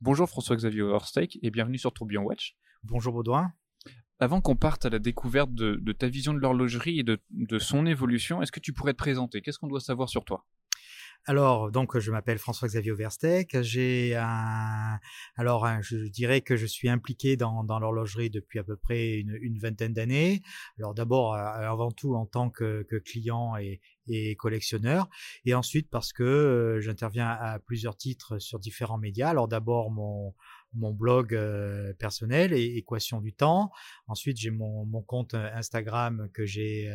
Bonjour François-Xavier Overstake et bienvenue sur Tourbillon Watch. Bonjour Baudouin. Avant qu'on parte à la découverte de, ta vision de l'horlogerie et de, son évolution, est-ce que tu pourrais te présenter? Qu'est-ce qu'on doit savoir sur toi? Alors, donc, je m'appelle François-Xavier Overstec. J'ai un, alors, je dirais que je suis impliqué dans, l'horlogerie depuis à peu près une, vingtaine d'années. Alors, d'abord, euh, avant tout, en tant que, client et, collectionneur. Et ensuite, parce que euh, j'interviens à plusieurs titres sur différents médias. Alors, d'abord, mon, mon blog euh, personnel et Équation du temps. Ensuite, j'ai mon, mon, compte Instagram que j'ai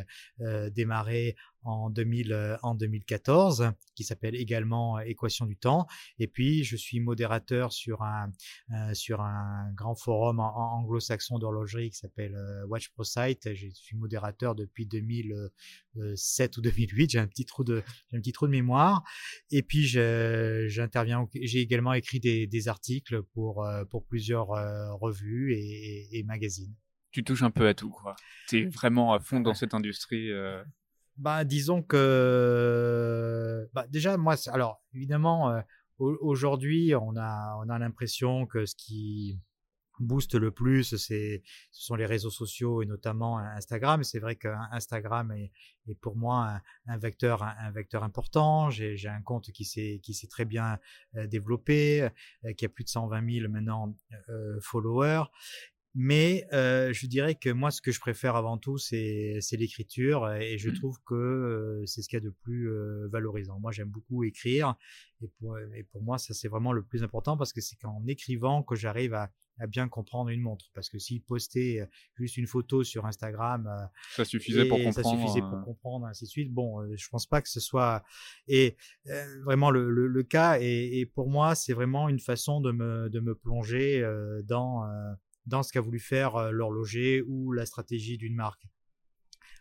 démarré en, 2000, en 2014, qui s'appelle également Équation du temps. Et puis, je suis modérateur sur un, euh, sur un grand forum anglo-saxon d'horlogerie qui s'appelle euh, Watch Pro Site. Je suis modérateur depuis 2007 ou 2008. J'ai un petit trou de, un petit trou de mémoire. Et puis, j'interviens, j'ai également écrit des, des, articles pour, euh, pour plusieurs revues et, et, magazines tu touches un peu à tout, quoi. Tu es vraiment à fond dans cette industrie. Bah, disons que, bah, déjà, moi, alors, évidemment, euh, aujourd'hui, on a, on a l'impression que ce qui booste le plus, c'est, ce sont les réseaux sociaux et notamment Instagram. C'est vrai qu'Instagram est, est pour moi un, vecteur, un, vecteur important. J'ai, un compte qui s'est, qui s'est très bien euh, développé, euh, qui a plus de 120 000 maintenant followers. Mais euh, je dirais que moi, ce que je préfère avant tout, c'est l'écriture, et je mmh. trouve que euh, c'est ce qu'il y a de plus euh, valorisant. Moi, j'aime beaucoup écrire, et pour, et pour moi, ça c'est vraiment le plus important parce que c'est qu'en écrivant que j'arrive à, à, bien comprendre une montre. Parce que si poster juste une photo sur Instagram, ça suffisait pour comprendre, ça suffisait pour comprendre, ainsi de suite. Bon, je pense pas que ce soit et vraiment le, le, le cas. Et, et, pour moi, c'est vraiment une façon de me de me plonger dans dans ce qu'a voulu faire euh, l'horloger ou la stratégie d'une marque.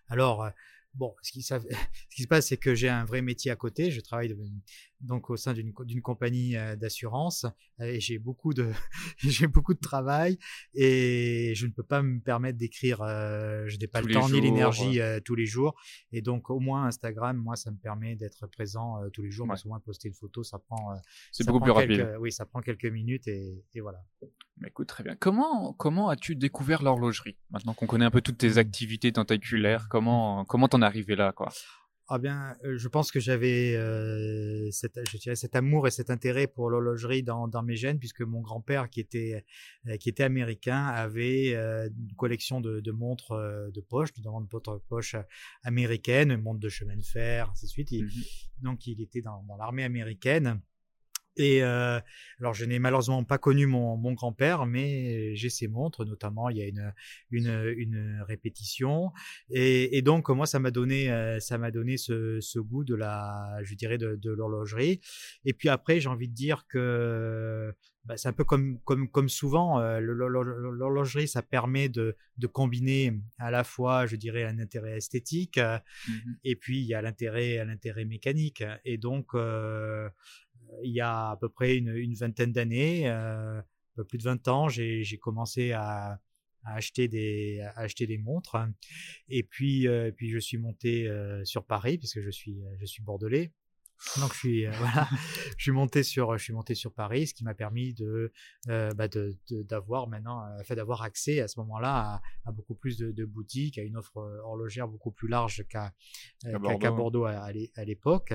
Alors, euh, bon, ce qui, se passe, c'est que j'ai un vrai métier à côté. Je travaille donc au sein d'une compagnie euh, d'assurance et j'ai beaucoup de j'ai beaucoup de travail et je ne peux pas me permettre d'écrire euh, je n'ai pas le temps ni l'énergie euh, tous les jours et donc au moins Instagram moi ça me permet d'être présent tous les jours parce qu'au moins poster une photo ça prend c'est beaucoup plus rapide. oui ça prend quelques minutes et, et voilà. Mais écoute très bien. Comment comment as-tu découvert l'horlogerie maintenant qu'on connaît un peu toutes tes activités tentaculaires? Comment comment t'en es arrivé là quoi? Ah bien, euh, je pense que j'avais euh, cet, je dirais cet amour et cet intérêt pour l'horlogerie dans, dans mes gènes, puisque mon grand-père, qui était euh, qui était américain, avait une collection de, de montres de poche, de montres de poche américaines, montres de chemin de fer, ainsi de suite. Mmh donc, il était dans, dans l'armée américaine. Et euh, alors, je n'ai malheureusement pas connu mon, mon grand-père, mais j'ai ses montres, notamment il y a une une, une répétition, et, et, donc moi ça m'a donné euh, ça m'a donné ce, ce, goût de la, je dirais de, de l'horlogerie. Et puis après, j'ai envie de dire que bah, c'est un peu comme comme comme souvent euh, l'horlogerie, ça permet de de combiner à la fois, je dirais, un intérêt esthétique, mmh et puis il y a l'intérêt l'intérêt mécanique, et donc euh, il y a à peu près une, vingtaine d'années, euh, un peu plus de 20 ans, j'ai commencé à, acheter des acheter des montres. Et puis euh, puis je suis monté euh, sur Paris puisque je suis je suis bordelais. Donc je suis voilà, je suis monté sur je suis monté sur Paris, ce qui m'a permis de bah d'avoir maintenant, fait d'avoir accès à ce moment-là à, beaucoup plus de, boutiques, à une offre horlogère beaucoup plus large qu'à qu'à Bordeaux à, à l'époque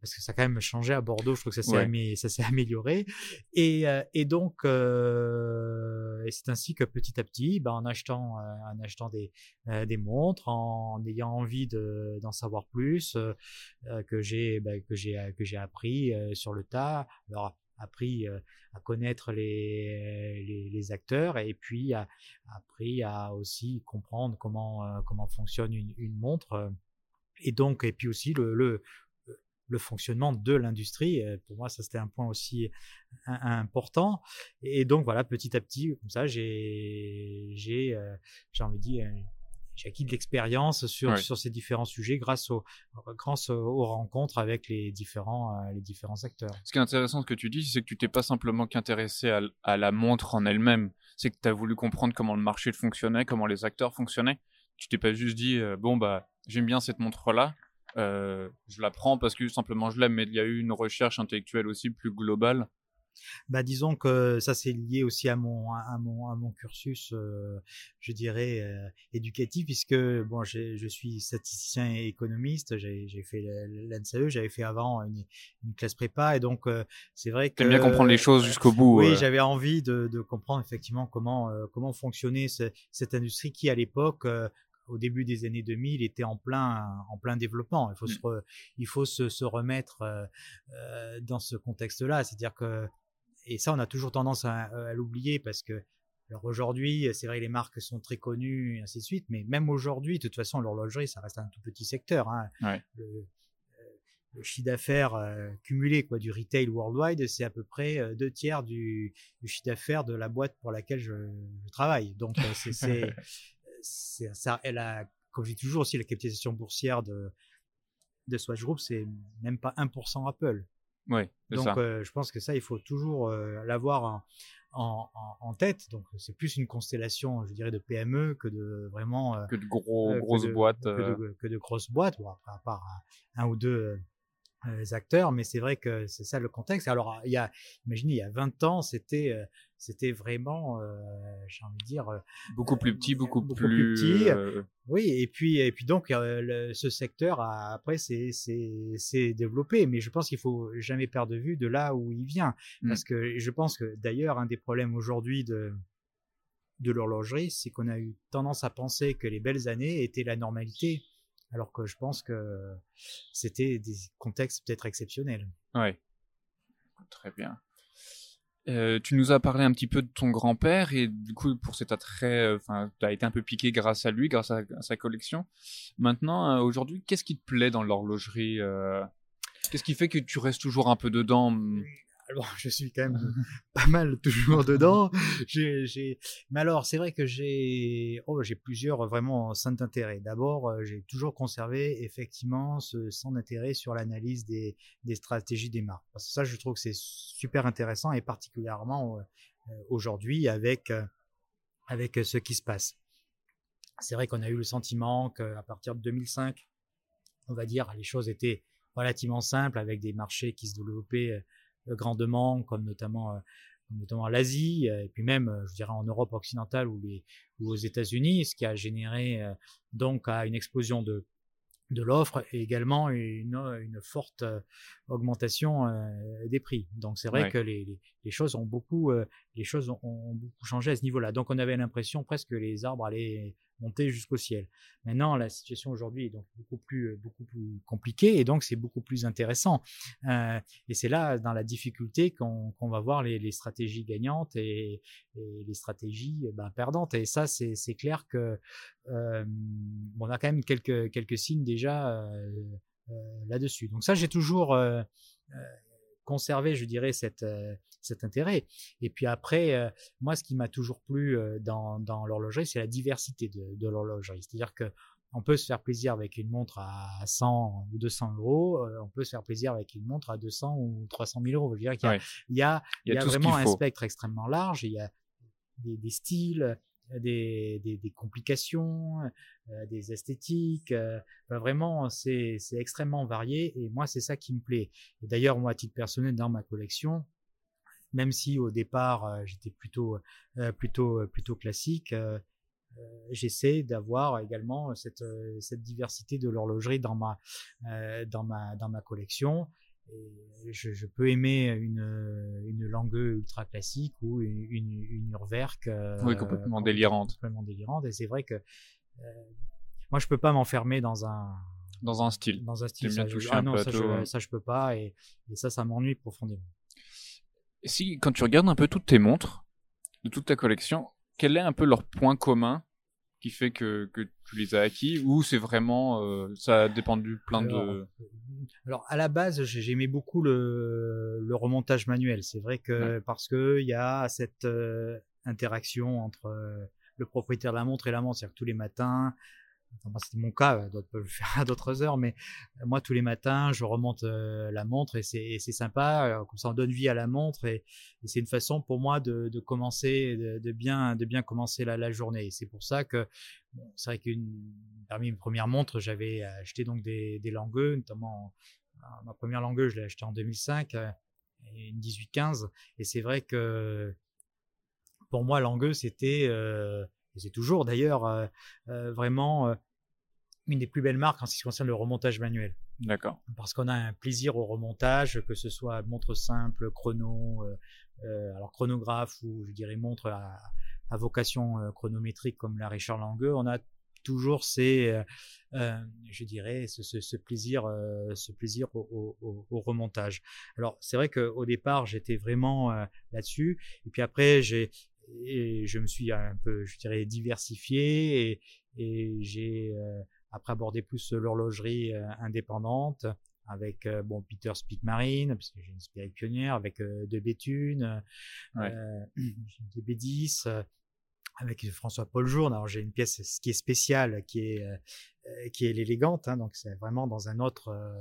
parce que ça a quand même changé à Bordeaux, je trouve que ça s'est amélioré. Et, euh, et donc, euh, c'est ainsi que petit à petit, ben, en achetant, euh, en achetant des, des montres, en ayant envie d'en savoir plus, que j'ai ben, que j'ai que j'ai appris sur le tas. Alors appris à connaître les, les, les, acteurs et puis appris à aussi comprendre comment comment fonctionne une, une montre et donc et puis aussi le, le, le fonctionnement de l'industrie. Pour moi, ça c'était un point aussi important. Et donc voilà, petit à petit, comme ça, j'ai j'ai euh, j'ai envie de dire j'ai acquis de l'expérience sur, sur ces différents sujets grâce, au, grâce aux rencontres avec les différents, euh, les différents acteurs. Ce qui est intéressant, ce que tu dis, c'est que tu t'es pas simplement qu'intéressé à, à, la montre en elle-même, c'est que tu as voulu comprendre comment le marché fonctionnait, comment les acteurs fonctionnaient. Tu t'es pas juste dit, euh, bon, bah, j'aime bien cette montre-là, euh, je la prends parce que simplement je l'aime, mais il y a eu une recherche intellectuelle aussi plus globale. bah, disons que ça c'est lié aussi à mon à mon à mon cursus, euh, je dirais euh, éducatif puisque bon je suis statisticien et économiste, j'ai fait l'NCE, j'avais fait avant une, une, classe prépa et donc euh, c'est vrai que bien comprendre les choses jusqu'au bout. Oui, j'avais envie de, de comprendre effectivement comment comment fonctionnait cette industrie qui à l'époque au début des années 2000 était en plein en plein développement. Il faut mmh. se il faut se, se remettre euh, dans ce contexte-là, c'est-à-dire que et ça, on a toujours tendance à, l'oublier parce que, alors aujourd'hui, c'est vrai, les marques sont très connues et ainsi de suite, mais même aujourd'hui, de toute façon, l'horlogerie, ça reste un tout petit secteur. Hein. Le, euh, le, chiffre d'affaires euh, cumulé quoi du retail worldwide, c'est à peu près euh, deux tiers du, du chiffre d'affaires de la boîte pour laquelle je, je travaille. Donc c'est ça, elle a, comme je dis toujours aussi, la capitalisation boursière de de Swatch Group, c'est même pas 1% Apple. Ouais, Donc, euh, je pense que ça, il faut toujours euh, l'avoir en, en, en, tête. Donc, c'est plus une constellation, je dirais, de PME que de vraiment. Euh, que de gros, grosses boîtes. Que de, que de, grosses boîtes, bon, à part un ou deux acteurs, mais c'est vrai que c'est ça le contexte. Alors, il y a, imaginez, il y a 20 ans, c'était, c'était vraiment, euh, j'ai envie de dire, beaucoup plus petit, beaucoup, beaucoup plus, petit. Oui, et puis, et puis donc, ce secteur a, après, c'est, c'est, développé, mais je pense qu'il faut jamais perdre de vue de là où il vient, mmh. parce que je pense que d'ailleurs, un des problèmes aujourd'hui de de l'horlogerie, c'est qu'on a eu tendance à penser que les belles années étaient la normalité alors que je pense que c'était des contextes peut-être exceptionnels. Oui, très bien. Euh, tu nous as parlé un petit peu de ton grand-père et du coup pour cet attrait, euh, tu as été un peu piqué grâce à lui, grâce à, sa collection. Maintenant, euh, aujourd'hui, qu'est-ce qui te plaît dans l'horlogerie Qu'est-ce qui fait que tu restes toujours un peu dedans alors, je suis quand même pas mal toujours dedans. J'ai, j'ai... Mais alors, c'est vrai que j'ai, oh, plusieurs vraiment centres d'intérêt. D'abord, euh, j'ai toujours conservé effectivement ce centre d'intérêt sur l'analyse des, des stratégies des marques. Parce que ça, je trouve que c'est super intéressant et particulièrement euh, aujourd'hui avec euh, avec ce qui se passe. C'est vrai qu'on a eu le sentiment qu'à partir de 2005, on va dire, les choses étaient relativement simples avec des marchés qui se développaient grandement, comme notamment euh, notamment l'Asie, euh, et puis même, euh, je dirais, en Europe occidentale ou, les, ou aux États-Unis, ce qui a généré donc à une explosion de, de l'offre et également une, une forte augmentation des prix. Donc c'est vrai que les, les, choses ont beaucoup, les choses ont, ont, beaucoup changé à ce niveau-là. Donc on avait l'impression presque que les arbres allaient monter jusqu'au ciel. Maintenant, la situation aujourd'hui est donc beaucoup plus, beaucoup plus compliquée et donc c'est beaucoup plus intéressant. Euh, et c'est là, dans la difficulté, qu'on va voir les, les, stratégies gagnantes et, et les stratégies ben, perdantes. Et ça, c'est clair que euh, on a quand même quelques, quelques signes déjà euh, euh là-dessus. Donc ça, j'ai toujours euh, euh, conserver, je dirais, cette, euh, cet intérêt. Et puis après, euh, moi, ce qui m'a toujours plu euh, dans, dans l'horlogerie, c'est la diversité de, de l'horlogerie. C'est-à-dire que on peut se faire plaisir avec une montre à 100 ou 200 euros, on peut se faire plaisir avec une montre à 200 ou 300 000 euros. Je dirais qu'il y a, il y a, il y a, vraiment un spectre extrêmement large. Il y a des, des styles, des, complications, euh, des esthétiques. Euh, vraiment, c'est extrêmement varié et moi, c'est ça qui me plaît. D'ailleurs, moi, à titre personnel, dans ma collection, même si au départ, euh, j'étais plutôt, plutôt, plutôt classique, j'essaie d'avoir également cette, cette diversité de l'horlogerie dans ma, dans ma, dans ma collection je, je, peux aimer une, une langue ultra classique ou une, une, une Urwerk. Euh, oui, complètement délirante. Complètement délirante. Et c'est vrai que euh, moi, je peux pas m'enfermer dans un dans un style. Dans un style. Ça, je, ah non, ça je, ça je, peux pas. Et, et ça, ça m'ennuie profondément. Si, quand tu regardes un peu toutes tes montres, de toute ta collection, quel est un peu leur point commun qui fait que, que tu les as acquis ou c'est vraiment euh, ça a dépendu plein de alors à la base j'aimais beaucoup le, le remontage manuel. C'est vrai que parce que il y a cette euh, interaction entre euh, le propriétaire de la montre et la montre c'est-à-dire que tous les matins Enfin, c'était mon cas, euh, d'autres peuvent le faire à d'autres heures, mais euh, moi tous les matins je remonte euh, la montre et c'est sympa, comme ça on donne vie à la montre et, c'est une façon pour moi de, commencer, de, bien, de bien commencer la, journée. C'est pour ça que c'est vrai qu'une parmi mes premières montres j'avais acheté donc des, des langueux, notamment ma première langueuse je l'ai acheté en 2005 une 18-15. Et c'est vrai que pour moi, Langueux, c'était, euh, et c'est toujours d'ailleurs, euh, euh, vraiment une des plus belles marques en ce qui concerne le remontage manuel. D'accord. Parce qu'on a un plaisir au remontage, que ce soit montre simple, chrono, alors chronographe ou je dirais montre à, à vocation chronométrique comme la Richard Langueux, on a toujours c'est, euh, euh, je dirais, ce, plaisir, euh, ce plaisir au, remontage. Alors c'est vrai qu'au départ j'étais vraiment là-dessus, et puis après j'ai, je me suis un peu, je dirais, diversifié et, et j'ai après abordé plus l'horlogerie indépendante avec bon Peter Speak Marine parce que j'ai une Spirit pionnière avec de Béthune, ouais. des B10 avec François-Paul Journe. Alors j'ai une pièce ce qui est spéciale, qui est euh, euh, qui est l'élégante, hein, donc c'est vraiment dans un autre euh,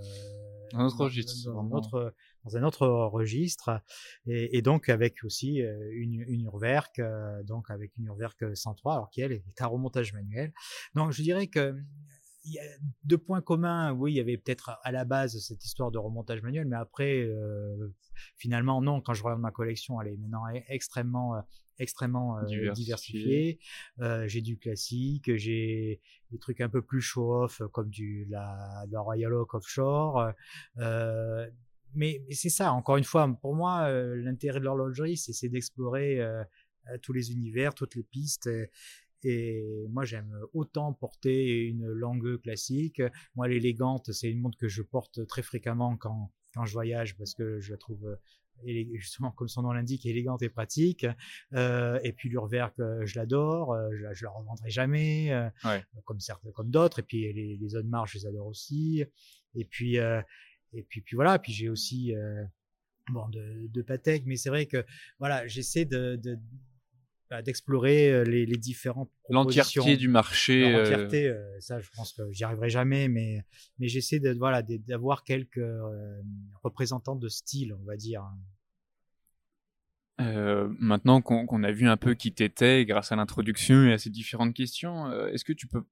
un autre registre, dans, un autre, dans un autre registre, et, et donc avec aussi une, une Urwerk, donc avec une Urwerk 103, alors qui elle est un remontage manuel. Donc je dirais que il y a deux points communs. Oui, il y avait peut-être à la base cette histoire de remontage manuel, mais après, euh, finalement, non. Quand je regarde ma collection, elle est maintenant extrêmement extrêmement euh, diversifié. Euh, j'ai du classique, j'ai des trucs un peu plus show-off comme du la, la Royal Oak Offshore. Euh, mais, mais c'est ça, encore une fois, pour moi, euh, l'intérêt de l'horlogerie, c'est d'explorer euh, tous les univers, toutes les pistes. Et moi, j'aime autant porter une langue classique. Moi, l'élégante, c'est une montre que je porte très fréquemment quand, quand je voyage parce que je la trouve justement comme son nom l'indique, élégante et pratique. Euh, et puis l'Urwerk, je l'adore, euh, je, je la revendrai jamais, euh, comme certains, comme d'autres. Et puis les, les zones marge, je les adore aussi. Et puis euh, et puis puis voilà. Puis j'ai aussi euh, bon de, de Patek, mais c'est vrai que voilà, j'essaie de, de bah, d'explorer euh, les, les différentes l'entièreté du marché euh. l'entièreté euh, ça je pense que j'y arriverai jamais mais mais j'essaie de voilà d'avoir quelques représentants de style on va dire euh, maintenant qu'on a vu un peu qui t'étais grâce à l'introduction et à ces différentes questions, est-ce que tu peux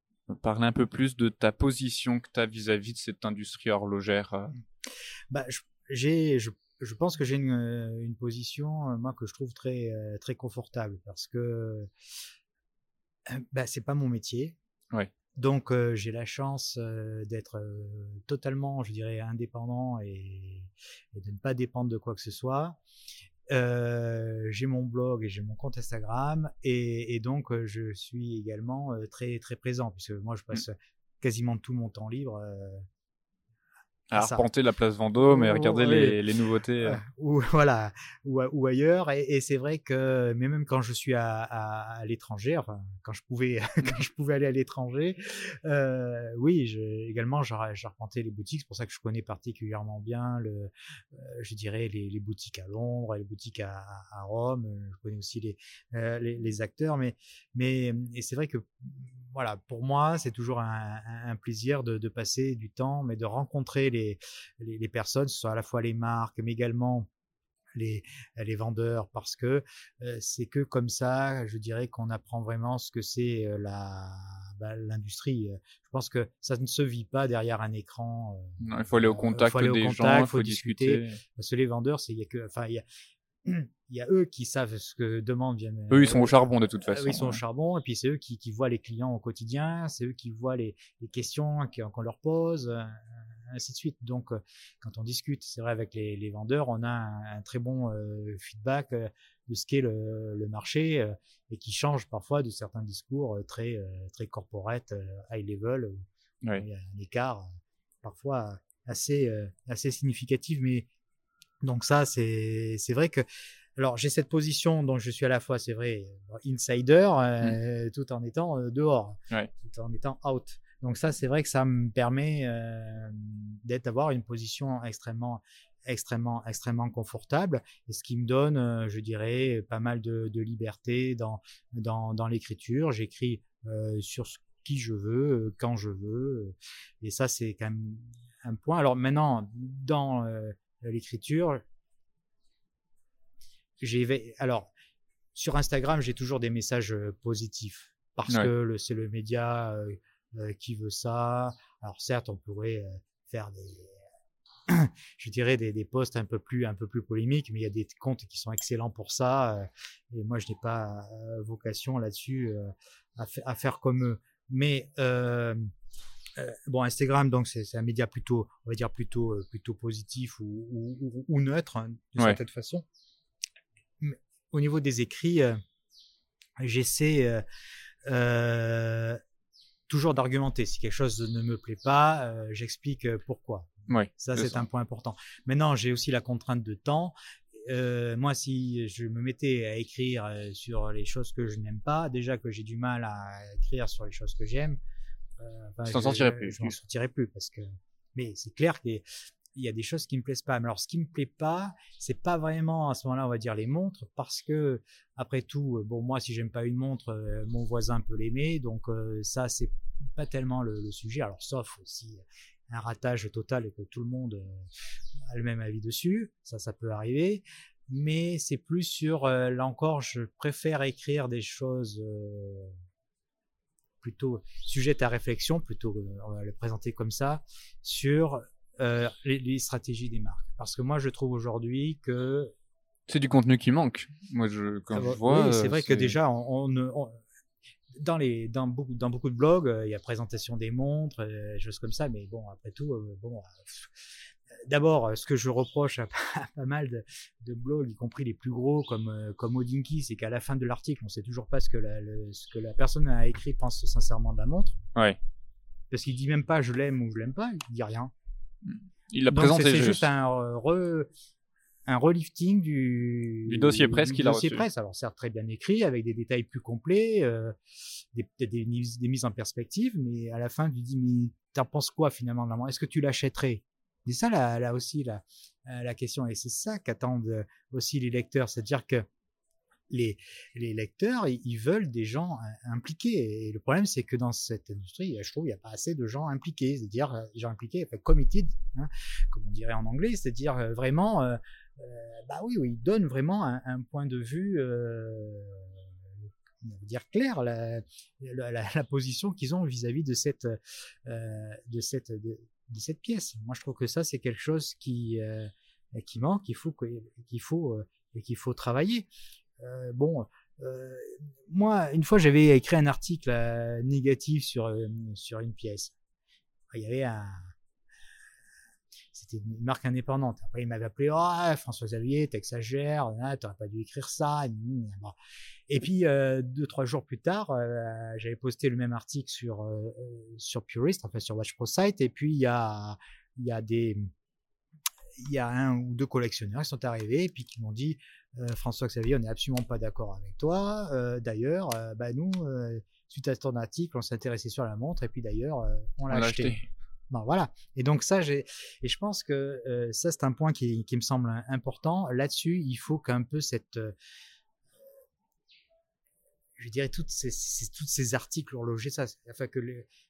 parler un peu plus de ta position que tu as vis-à-vis de cette industrie horlogère bah, j'ai, je je pense que j'ai une, euh, une, position, euh, moi, que je trouve très, euh, très confortable parce que bah, c'est pas mon métier. Ouais. Donc, j'ai la chance d'être totalement, je dirais, indépendant et, et, de ne pas dépendre de quoi que ce soit. J'ai mon blog et j'ai mon compte Instagram et, et donc je suis également très très présent puisque moi je mmh. passe quasiment tout mon temps libre à arpenter la place Vendôme et regarder les, les, nouveautés. Euh. ou voilà, ou, ou ailleurs. Et, et c'est vrai que, mais même quand je suis à, à, à l'étranger, enfin quand je pouvais, quand je pouvais aller à l'étranger, euh, oui, je, également j'arpentais les boutiques. C'est pour ça que je connais particulièrement bien le, euh, je dirais les, les, boutiques à Londres, les boutiques à, à Rome. Je connais aussi les, les, les, acteurs, mais mais et c'est vrai que voilà, pour moi, c'est toujours un, un plaisir de, de, passer du temps, mais de rencontrer les, les, les, personnes, ce soit à la fois les marques, mais également les, les vendeurs, parce que euh, c'est que comme ça, je dirais qu'on apprend vraiment ce que c'est euh, la bah, l'industrie. Je pense que ça ne se vit pas derrière un écran. Euh, non, il faut aller au contact faut aller des gens, il faut, discuter. discuter. Parce que les vendeurs, c'est il y a que, enfin, il y a, il y a eux qui savent ce que demandent. Eux, ils sont au charbon de toute façon. Eux, ils sont au charbon, et puis c'est eux qui, qui, voient les clients au quotidien, c'est eux qui voient les, les questions qu'on leur pose, ainsi de suite. Donc, euh, quand on discute, c'est vrai, avec les, les, vendeurs, on a un, très bon euh, feedback de ce qu'est le, le, marché et qui change parfois de certains discours très, très corporate, high level. Ouais. Il y a un écart parfois assez, assez significatif, mais donc ça, c'est vrai que alors j'ai cette position dont je suis à la fois, c'est vrai, insider, euh, mmh. tout en étant euh, dehors, ouais. tout en étant out. Donc ça, c'est vrai que ça me permet euh, d'être avoir une position extrêmement extrêmement extrêmement confortable et ce qui me donne euh, je dirais pas mal de, de liberté dans dans, dans l'écriture j'écris euh, sur ce qui je veux quand je veux et ça c'est quand même un point alors maintenant dans l'écriture. J'ai alors sur Instagram, j'ai toujours des messages positifs parce que c'est le média euh, euh, qui veut ça. Alors certes, on pourrait faire des je dirais des, des posts un peu plus un peu plus polémiques, mais il y a des comptes qui sont excellents pour ça. euh, et moi, je n'ai pas euh, vocation là-dessus euh, à, fa- à faire comme eux. Mais euh, euh, bon, Instagram, donc c'est un média plutôt, on va dire plutôt euh, plutôt positif ou, ou, ou- ou neutre hein, d'une Ouais. certaine façon. Mais au niveau des écrits, euh, j'essaie euh, euh, toujours d'argumenter. Si quelque chose ne me plaît pas, euh, j'explique euh, pourquoi. Ouais. Ça, C'est un point important. Maintenant, j'ai aussi la contrainte de temps. Euh, moi, si je me mettais à écrire euh, sur les choses que je n'aime pas, déjà que j'ai du mal à écrire sur les choses que j'aime, euh, t'en je- sortirais je- plus. Je m'en sortirais plus parce que. Mais c'est clair qu'il y a des choses qui me plaisent pas. Mais alors, ce qui me plaît pas, c'est pas vraiment à ce moment-là, on va dire les montres, parce que après tout, euh, bon, moi, si j'aime pas une montre, euh, mon voisin peut l'aimer, donc euh, ça, c'est pas tellement le, sujet. Alors, sauf si un ratage total et que tout le monde euh, a le même avis dessus, ça, ça peut arriver. Mais c'est plus sur, euh, là encore, je préfère écrire des choses euh, plutôt sujettes à réflexion, plutôt, euh, on va le présenter comme ça, sur euh, les, les stratégies des marques. Parce que moi, je trouve aujourd'hui que C'est du contenu qui manque. Moi, je, quand ah je bah, vois. oui, c'est vrai que déjà, on, on, on- dans les dans beaucoup dans beaucoup de blogs, euh, il y a présentation des montres, euh, des choses comme ça. Mais bon, après tout, euh, bon. D'abord, ce que je reproche à, à pas mal de, de blogs, y compris les plus gros comme comme Odinky, c'est qu'à la fin de l'article, on sait toujours pas ce que la, le- ce que la personne a écrit pense sincèrement de la montre, Ouais. parce qu'il dit même pas je l'aime ou je l'aime pas, il dit rien. Il l'a Donc, présenté c'est juste. un re- un relifting du, Du dossier presse qu'il a dossier reçu. presse. Alors certes très bien écrit, avec des détails plus complets, euh, des, des, des mises en perspective, mais à la fin tu dis mais t'en penses quoi finalement Est-ce que tu l'achèterais? C'est ça là, là aussi la, euh, la question, et c'est ça qu'attendent euh, aussi les lecteurs, c'est-à-dire que les, lecteurs, ils veulent des gens euh, impliqués. Et le problème, c'est que dans cette industrie, je trouve, il n'y a pas assez de gens impliqués, c'est-à-dire euh, des gens impliqués, enfin, committed, hein, comme on dirait en anglais, c'est-à-dire euh, vraiment, euh, euh, bah oui, ils donnent vraiment un, point de vue, euh, dire clair, la, position qu'ils ont vis-à-vis de cette, euh, pièce. Moi, je trouve que ça, c'est quelque chose qui, euh, qui manque, qu'il faut, qu'il faut, euh, qu'il faut travailler. Euh, bon, euh, moi, une fois, j'avais écrit un article euh, négatif sur sur une pièce. Il y avait un, c'était une marque indépendante. Après, il m'avait appelé, oh, François Xavier, t'exagères, hein, t'aurais pas dû écrire ça. Et puis deux trois jours plus tard, j'avais posté le même article sur sur Purist, enfin sur Watch Pro Site. Et puis il y a il y a des il y a un ou deux collectionneurs qui sont arrivés et puis qui m'ont dit euh, François Xavier, on n'est absolument pas d'accord avec toi. Euh, d'ailleurs, euh, bah nous, suite à ton article, on s'est intéressé sur la montre et puis d'ailleurs, on l'a acheté. acheté. Bon, voilà. Et donc ça, j'ai et je pense que euh, ça c'est un point qui, qui me semble important. Là-dessus, il faut qu'un peu cette euh, je dirais toutes ces, ces- toutes ces articles horlogers, ça, afin que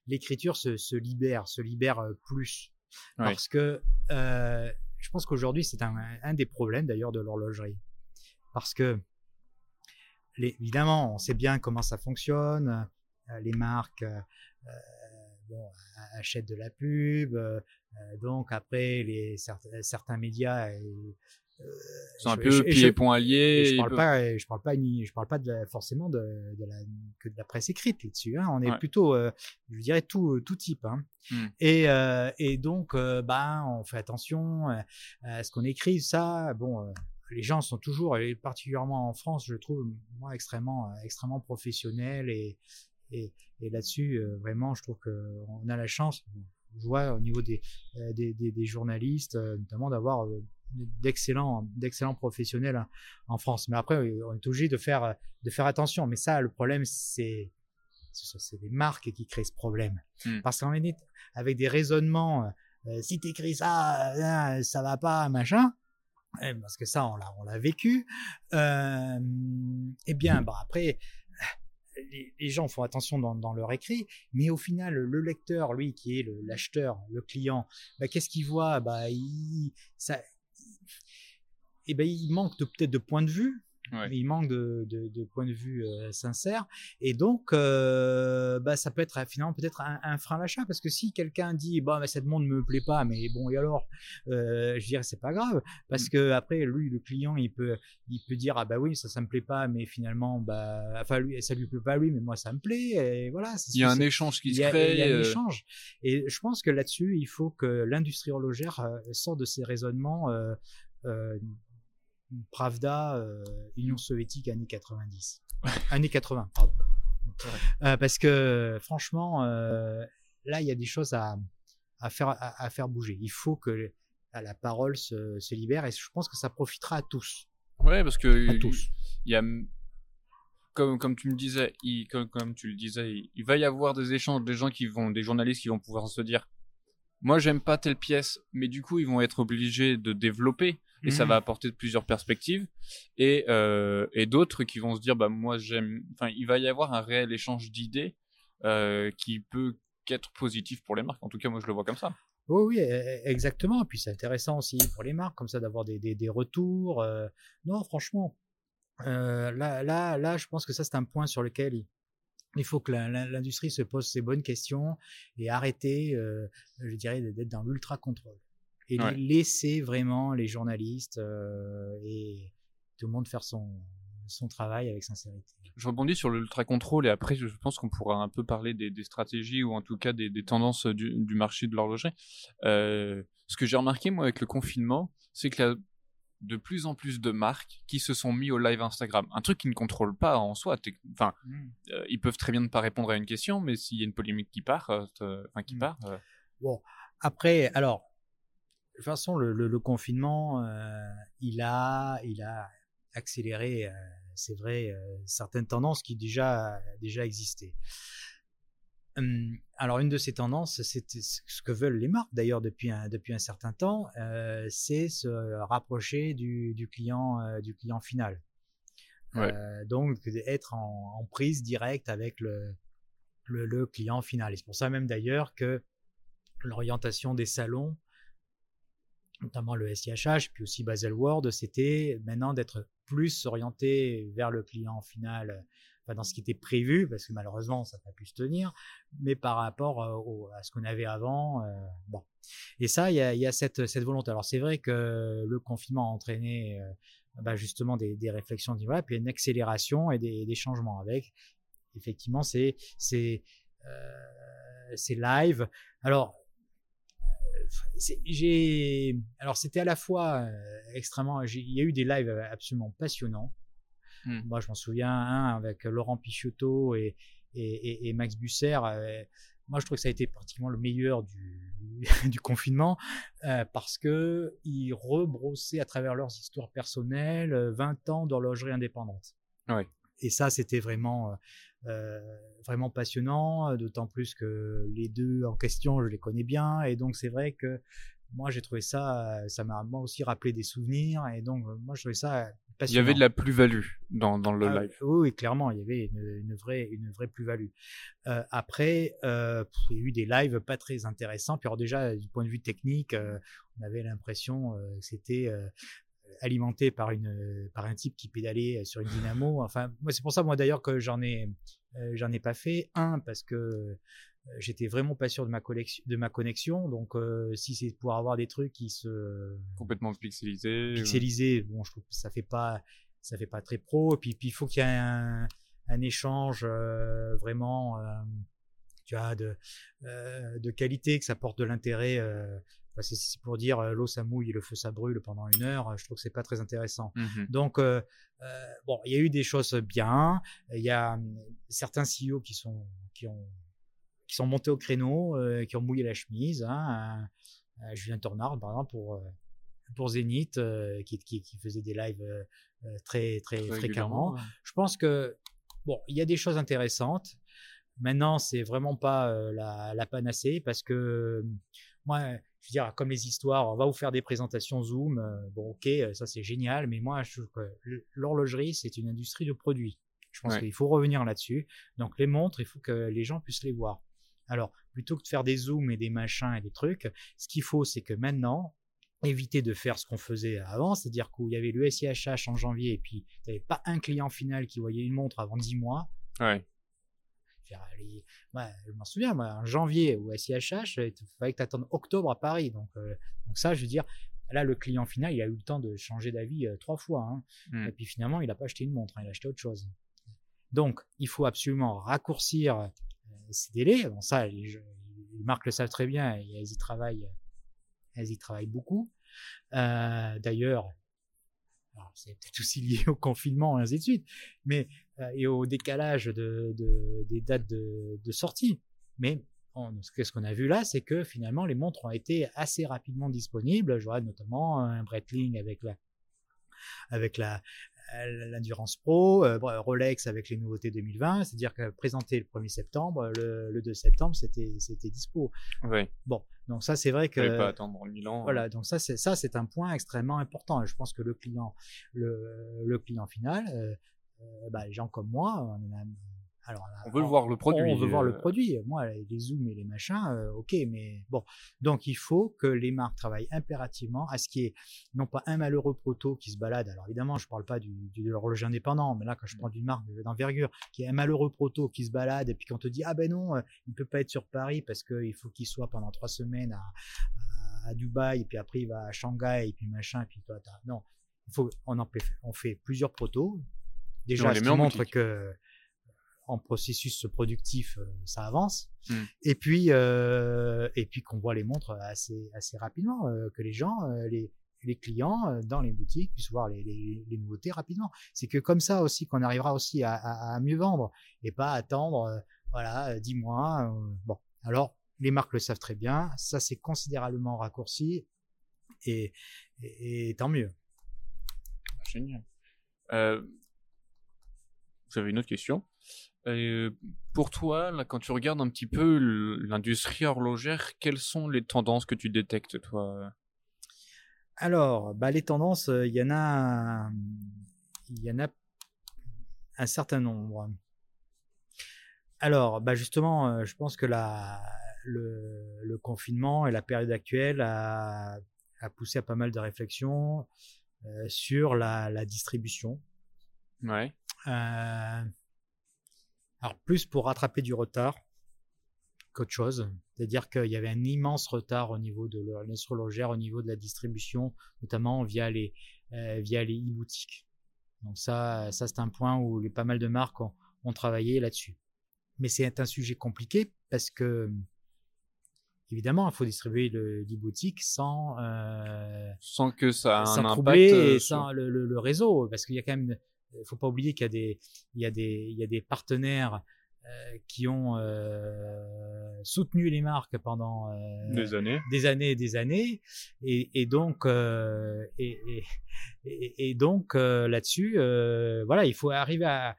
l'écriture se, se libère, se libère plus, parce que euh, je pense qu'aujourd'hui c'est un, des problèmes d'ailleurs de l'horlogerie, parce que évidemment on sait bien comment ça fonctionne, euh, les marques euh, euh, achètent de la pub, donc après les certains, médias C'est un je- peu je- pieds je- et poings parle pas, je parle pas ni, je parle pas de la- forcément de, de la, que de la presse écrite là-dessus. Hein. On est Ouais. plutôt, euh, je dirais tout, tout type. Hein. Mm. Et, euh, et donc, euh, bah, on fait attention euh, à ce qu'on écrit. Ça, bon, euh, les gens sont toujours, et particulièrement en France, je trouve moi extrêmement, euh, extrêmement professionnels et et, et là-dessus, euh, vraiment, je trouve qu'on a la chance. Je vois au niveau des, euh, des, des, des journalistes, euh, notamment d'avoir euh, d'excellents d'excellents professionnels hein, en France. Mais après, on est obligé de faire de faire attention. Mais ça, le problème, c'est c'est les marques qui créent ce problème. Mm. Parce qu'en est avec des raisonnements, euh, si t'écris ça, euh, ça va pas, machin. eh, Parce que ça, on l'a on l'a vécu. Euh, eh bien, bah après. Les, les gens font attention dans, dans leur écrit, mais au final, le lecteur, lui, qui est le- l'acheteur, le, client, bah, qu'est-ce qu'il voit? Bah, il, ça, et ben il manque peut-être de point de vue il manque de, de, de point de vue euh, sincère. Et donc, euh, bah, ça peut être finalement peut-être un, un, frein à l'achat. Parce que si quelqu'un dit, bah, bah, cette montre ne me plaît pas, mais bon, et alors euh, Je dirais, c'est pas grave. Parce que après, lui, le client, il peut, il peut dire, ah bah oui, ça, ça me plaît pas, mais finalement, bah, enfin, lui, ça lui plaît pas lui, mais moi, ça me plaît. Et voilà. Il y a un échange qui se crée. Il y a un échange. Et je pense que là-dessus, il faut que l'industrie horlogère sorte de ses raisonnements. Euh, Pravda, euh, Union soviétique, années 90. années 80, pardon. Euh, parce que franchement, euh, là, il y a des choses à, à faire, à, faire bouger. Il faut que la parole se, se, libère et je pense que ça profitera à tous. Ouais, parce que à tous. Il y a comme, comme tu me disais, il, comme, comme, tu le disais, il, il, va y avoir des échanges, des gens qui vont, des journalistes qui vont pouvoir se dire, moi j'aime pas telle pièce, mais du coup ils vont être obligés de développer et ça va mmh. apporter plusieurs perspectives et, euh, et d'autres qui vont se dire bah moi j'aime enfin il va y avoir un réel échange d'idées euh, qui peut qu'être positif pour les marques en tout cas moi je le vois comme ça oui, oui, e, e, exactement. Et puis c'est intéressant aussi pour les marques, comme ça, d'avoir des, des, des, retours. Euh, non, franchement, euh, là, là, là, je pense que ça, c'est un point sur lequel il, faut que l'industrie se pose ces bonnes questions et arrêter, je dirais, d'être dans l'ultra et laisser vraiment les journalistes euh, et tout le monde faire son, son travail avec sincérité. Je rebondis sur l'ultra contrôle et après je pense qu'on pourra un peu parler des, des, stratégies ou en tout cas des, des tendances du, du, marché de l'horlogerie. Euh, ce que j'ai remarqué moi avec le confinement, c'est que la, de plus en plus de marques qui se sont mis au live Instagram. Un truc qu'ils ne contrôlent pas en soi. Enfin, mmh. euh, ils peuvent très bien ne pas répondre à une question, mais s'il y a une polémique qui part, euh, qui mmh. part. Euh... Bon, après, alors, de toute façon, le, le, le confinement, euh, il a, il a accéléré, euh, c'est vrai, euh, certaines tendances qui déjà, déjà existaient. Hum, alors une de ces tendances, c'est ce que veulent les marques d'ailleurs depuis un, depuis un certain temps, c'est se rapprocher du, du client, du client final. Ouais. Donc être en, en, prise directe avec le, le, le client final. Et c'est pour ça même d'ailleurs que l'orientation des salons, notamment le SIHH, puis aussi Baselworld, c'était maintenant d'être plus orienté vers le client final dans ce qui était prévu, parce que malheureusement, ça n'a pas pu se tenir, mais par rapport euh, à ce qu'on avait avant. Euh, bon. Et ça, il y a, cette, volonté. Alors, c'est vrai que le confinement a entraîné euh, bah, justement des, des réflexions, voilà, puis une accélération et des, changements avec. Effectivement, c'est live. Alors, j'ai alors c'était à la fois extrêmement il y a eu des lives absolument passionnants Mmh. Moi, je m'en souviens un avec Laurent Pichotto et, et, et, Max Busser. Euh, moi, je trouve que ça a été pratiquement le meilleur du, du confinement euh, parce que ils rebrossaient à travers leurs histoires personnelles 20 ans d'horlogerie indépendante. Et ça, c'était vraiment euh, vraiment passionnant, d'autant plus que les deux en question, je les connais bien, et donc c'est vrai que moi j'ai trouvé ça, ça m'a moi aussi rappelé des souvenirs, et donc moi je trouvais ça il y avait de la plus-value dans, dans le ah, live. Oui, clairement, il y avait une, une vraie, une vraie plus-value. Euh, après, euh, il y a eu des lives pas très intéressants. Puis alors déjà, du point de vue technique, euh, on avait l'impression euh, que c'était euh, alimenté par une par un type qui pédalait sur une dynamo. Enfin, moi c'est pour ça moi d'ailleurs que j'en ai j'en ai pas fait. Un parce que j'étais vraiment pas sûr de ma collection de ma connexion. Donc euh, si c'est pour avoir des trucs qui se complètement pixelisés pixelisés bon je trouve que ça fait pas ça fait pas très pro. Et puis puis il faut qu'il y ait un, un échange euh, vraiment euh, tu vois de euh, de qualité que ça porte de l'intérêt euh, c'est pour dire l'eau ça mouille et le feu ça brûle pendant une heure je trouve que c'est pas très intéressant mmh donc bon il y a eu des choses bien il y a certains CEO qui sont qui ont qui sont montés au créneau, euh, qui ont mouillé la chemise. Hein, euh, Julien Tornard, par exemple, pour, euh, pour Zénith, qui, qui, qui, faisait des lives très, très, fréquemment. Je pense que, bon, il y a des choses intéressantes. Maintenant, c'est vraiment pas la, la, panacée parce que moi, je veux dire, comme les histoires, on va vous faire des présentations Zoom. bon, ok, ça c'est génial, mais moi, je trouve que l'horlogerie, c'est une industrie de produits. Je pense qu'il faut revenir là-dessus. Donc, les montres, il faut que les gens puissent les voir. Alors, plutôt que de faire des zooms et des machins et des trucs, ce qu'il faut, c'est que maintenant, éviter de faire ce qu'on faisait avant, c'est-à-dire qu'il y avait le SIHH en janvier et puis tu n'avais pas un client final qui voyait une montre avant 10 mois. Ouais. Je m'en souviens, moi, en janvier au SIHH, il fallait que tu attendes octobre à Paris. Donc, euh, donc ça, je veux dire, là, le client final, il a eu le temps de changer d'avis euh, trois fois. Hein. Hmm. Et puis finalement, il n'a pas acheté une montre, hein, il a acheté autre chose. Donc, il faut absolument raccourcir euh, ces délais. Bon, ça, les, les, marques le savent très bien, et elles y travaillent, elles y travaillent beaucoup. D'ailleurs, c'est peut-être aussi lié au confinement et ainsi de suite, mais et au décalage de, de des dates de, de sortie. Mais ce qu'on a vu là, c'est que finalement les montres ont été assez rapidement disponibles. Je vois notamment un Breitling avec la avec la l'Endurance Pro, euh, Rolex avec les nouveautés 2020, c'est-à-dire que présenté le 1er septembre, le, 2 septembre, c'était c'était dispo. Oui. Bon, donc ça c'est vrai que pas attendre Milan. Voilà, donc ça c'est ça c'est un point extrêmement important. je pense que le client le, le client final, euh, euh, bah, les gens comme moi, on a on veut voir le produit. On veut voir le euh. produit. Moi, les zooms et les machins, euh, ok, mais bon. Donc, il faut que les marques travaillent impérativement à ce qui est non pas un malheureux proto qui se balade. Alors, évidemment, je parle pas du, de l'horloger indépendant, mais là, quand je prends d'une marque d'envergure, qui est un malheureux proto qui se balade et puis quand on te dit, ah ben non, euh, il ne peut pas être sur Paris parce qu'il faut qu'il soit pendant trois semaines à, à, Dubaï et puis après il va à Shanghai et puis machin, et puis toi, non. Il faut, on en fait, on fait plusieurs protos. Déjà, ce qui montre que en processus productif, euh, ça avance. Mmh. Et puis, euh, et puis qu'on voit les montres assez, assez rapidement, euh, que les gens, les, les clients dans les boutiques puissent voir les, les, nouveautés rapidement. C'est que comme ça aussi qu'on arrivera aussi à, à, mieux vendre et pas attendre, voilà, 10 mois. bon, alors les marques le savent très bien, ça c'est considérablement raccourci et, et, tant mieux. Génial. J'avais une autre question? Euh, pour toi, là, quand tu regardes un petit peu l'industrie horlogère, quelles sont les tendances que tu détectes, toi? Alors, bah, les tendances, euh, il y en a, il y en a un certain nombre. Alors, bah justement, euh, je pense que la, le, confinement et la période actuelle a, poussé à pas mal de réflexions sur la, la distribution. Ouais. Alors plus pour rattraper du retard qu'autre chose. C'est-à-dire qu'il y avait un immense retard au niveau de l'astrologère, au niveau de la distribution, notamment via les euh, via les e-boutiques. Donc ça, ça c'est un point où les, pas mal de marques ont, travaillé là-dessus. Mais c'est un sujet compliqué parce que évidemment, il faut distribuer le e-boutique sans euh, sans que ça un impact et sans le, le, réseau, parce qu'il y a quand même il faut pas oublier qu'il y a des, il y a des, il y a des partenaires euh, qui ont euh, soutenu les marques pendant euh, des années, des années et des années, et, et donc et, et, et, donc là-dessus, voilà, il faut arriver à,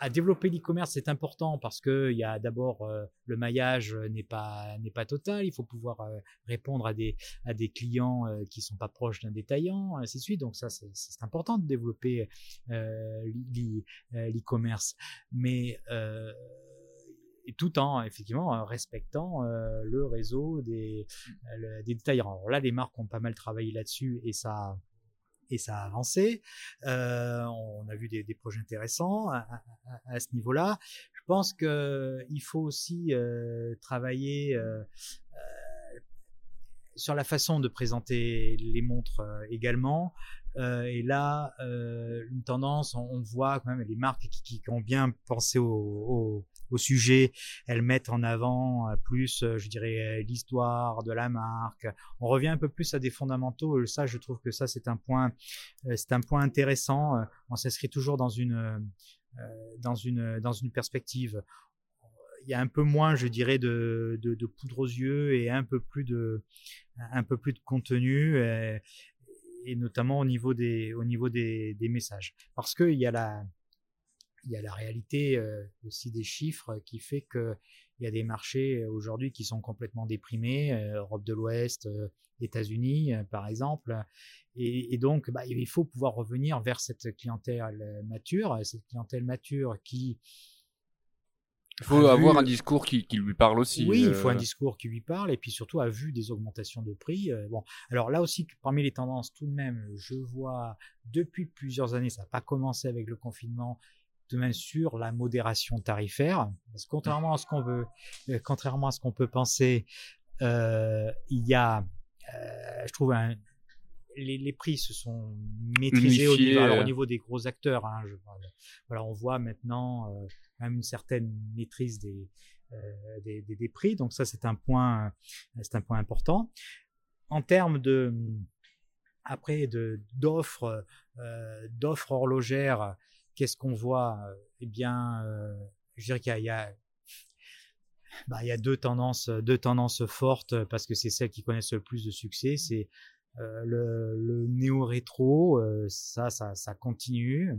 à développer l'e-commerce, c'est important parce que il y a d'abord euh, le maillage n'est pas n'est pas total. Il faut pouvoir euh, répondre à des à des clients euh, qui sont pas proches d'un détaillant, ainsi de suite. Donc ça c'est important de développer l'e-commerce, mais tout en effectivement respectant le réseau des, des détaillants. Alors là, les marques ont pas mal travaillé là-dessus et ça et ça a avancé. Euh, on a vu des, projets intéressants à, ce niveau-là. Je pense qu'il faut aussi euh, travailler euh, sur la façon de présenter les montres également. Et là, une tendance, on, voit quand même les marques qui ont bien pensé au, au au sujet. Elles mettent en avant euh, plus, euh, je dirais, l'histoire de la marque. On revient un peu plus à des fondamentaux. Ça, je trouve que ça, c'est un point, euh, c'est un point intéressant. On s'inscrit toujours dans une, dans une, dans une perspective. Il y a un peu moins, je dirais, de, poudre aux yeux et un peu plus de, un peu plus de contenu. Et, et notamment au niveau des, au niveau des, des messages. Parce qu'il y a la, il y a la réalité euh, aussi des chiffres qui fait que il y a des marchés euh, aujourd'hui qui sont complètement déprimés, euh, Europe de l'Ouest, États-Unis par exemple, et, et donc bah, il faut pouvoir revenir vers cette clientèle mature, cette clientèle mature qui Il faut avoir un discours qui, qui, lui parle aussi. Oui, il faut un discours qui lui parle et puis surtout à vue des augmentations de prix. bon, alors là aussi, parmi les tendances, tout de même, je vois depuis plusieurs années, ça n'a pas commencé avec le confinement, de même sur la modération tarifaire. Parce que contrairement à ce qu'on veut, contrairement à ce qu'on peut penser, euh, il y a, euh, je trouve, un, les, les, prix se sont maîtrisés au niveau, alors, au niveau, des gros acteurs. Hein, je, voilà, on voit maintenant euh, même une certaine maîtrise des, euh, des, des, des, prix. Donc ça, c'est un point, c'est un point important. En termes de après de d'offres euh, d'offres horlogères, qu'est-ce qu'on voit Eh bien, je dirais qu'il y, a, bah, y a deux tendances, deux tendances fortes parce que c'est celles qui connaissent le plus de succès. C'est euh, le, le néo-rétro, euh, ça, ça, ça continue.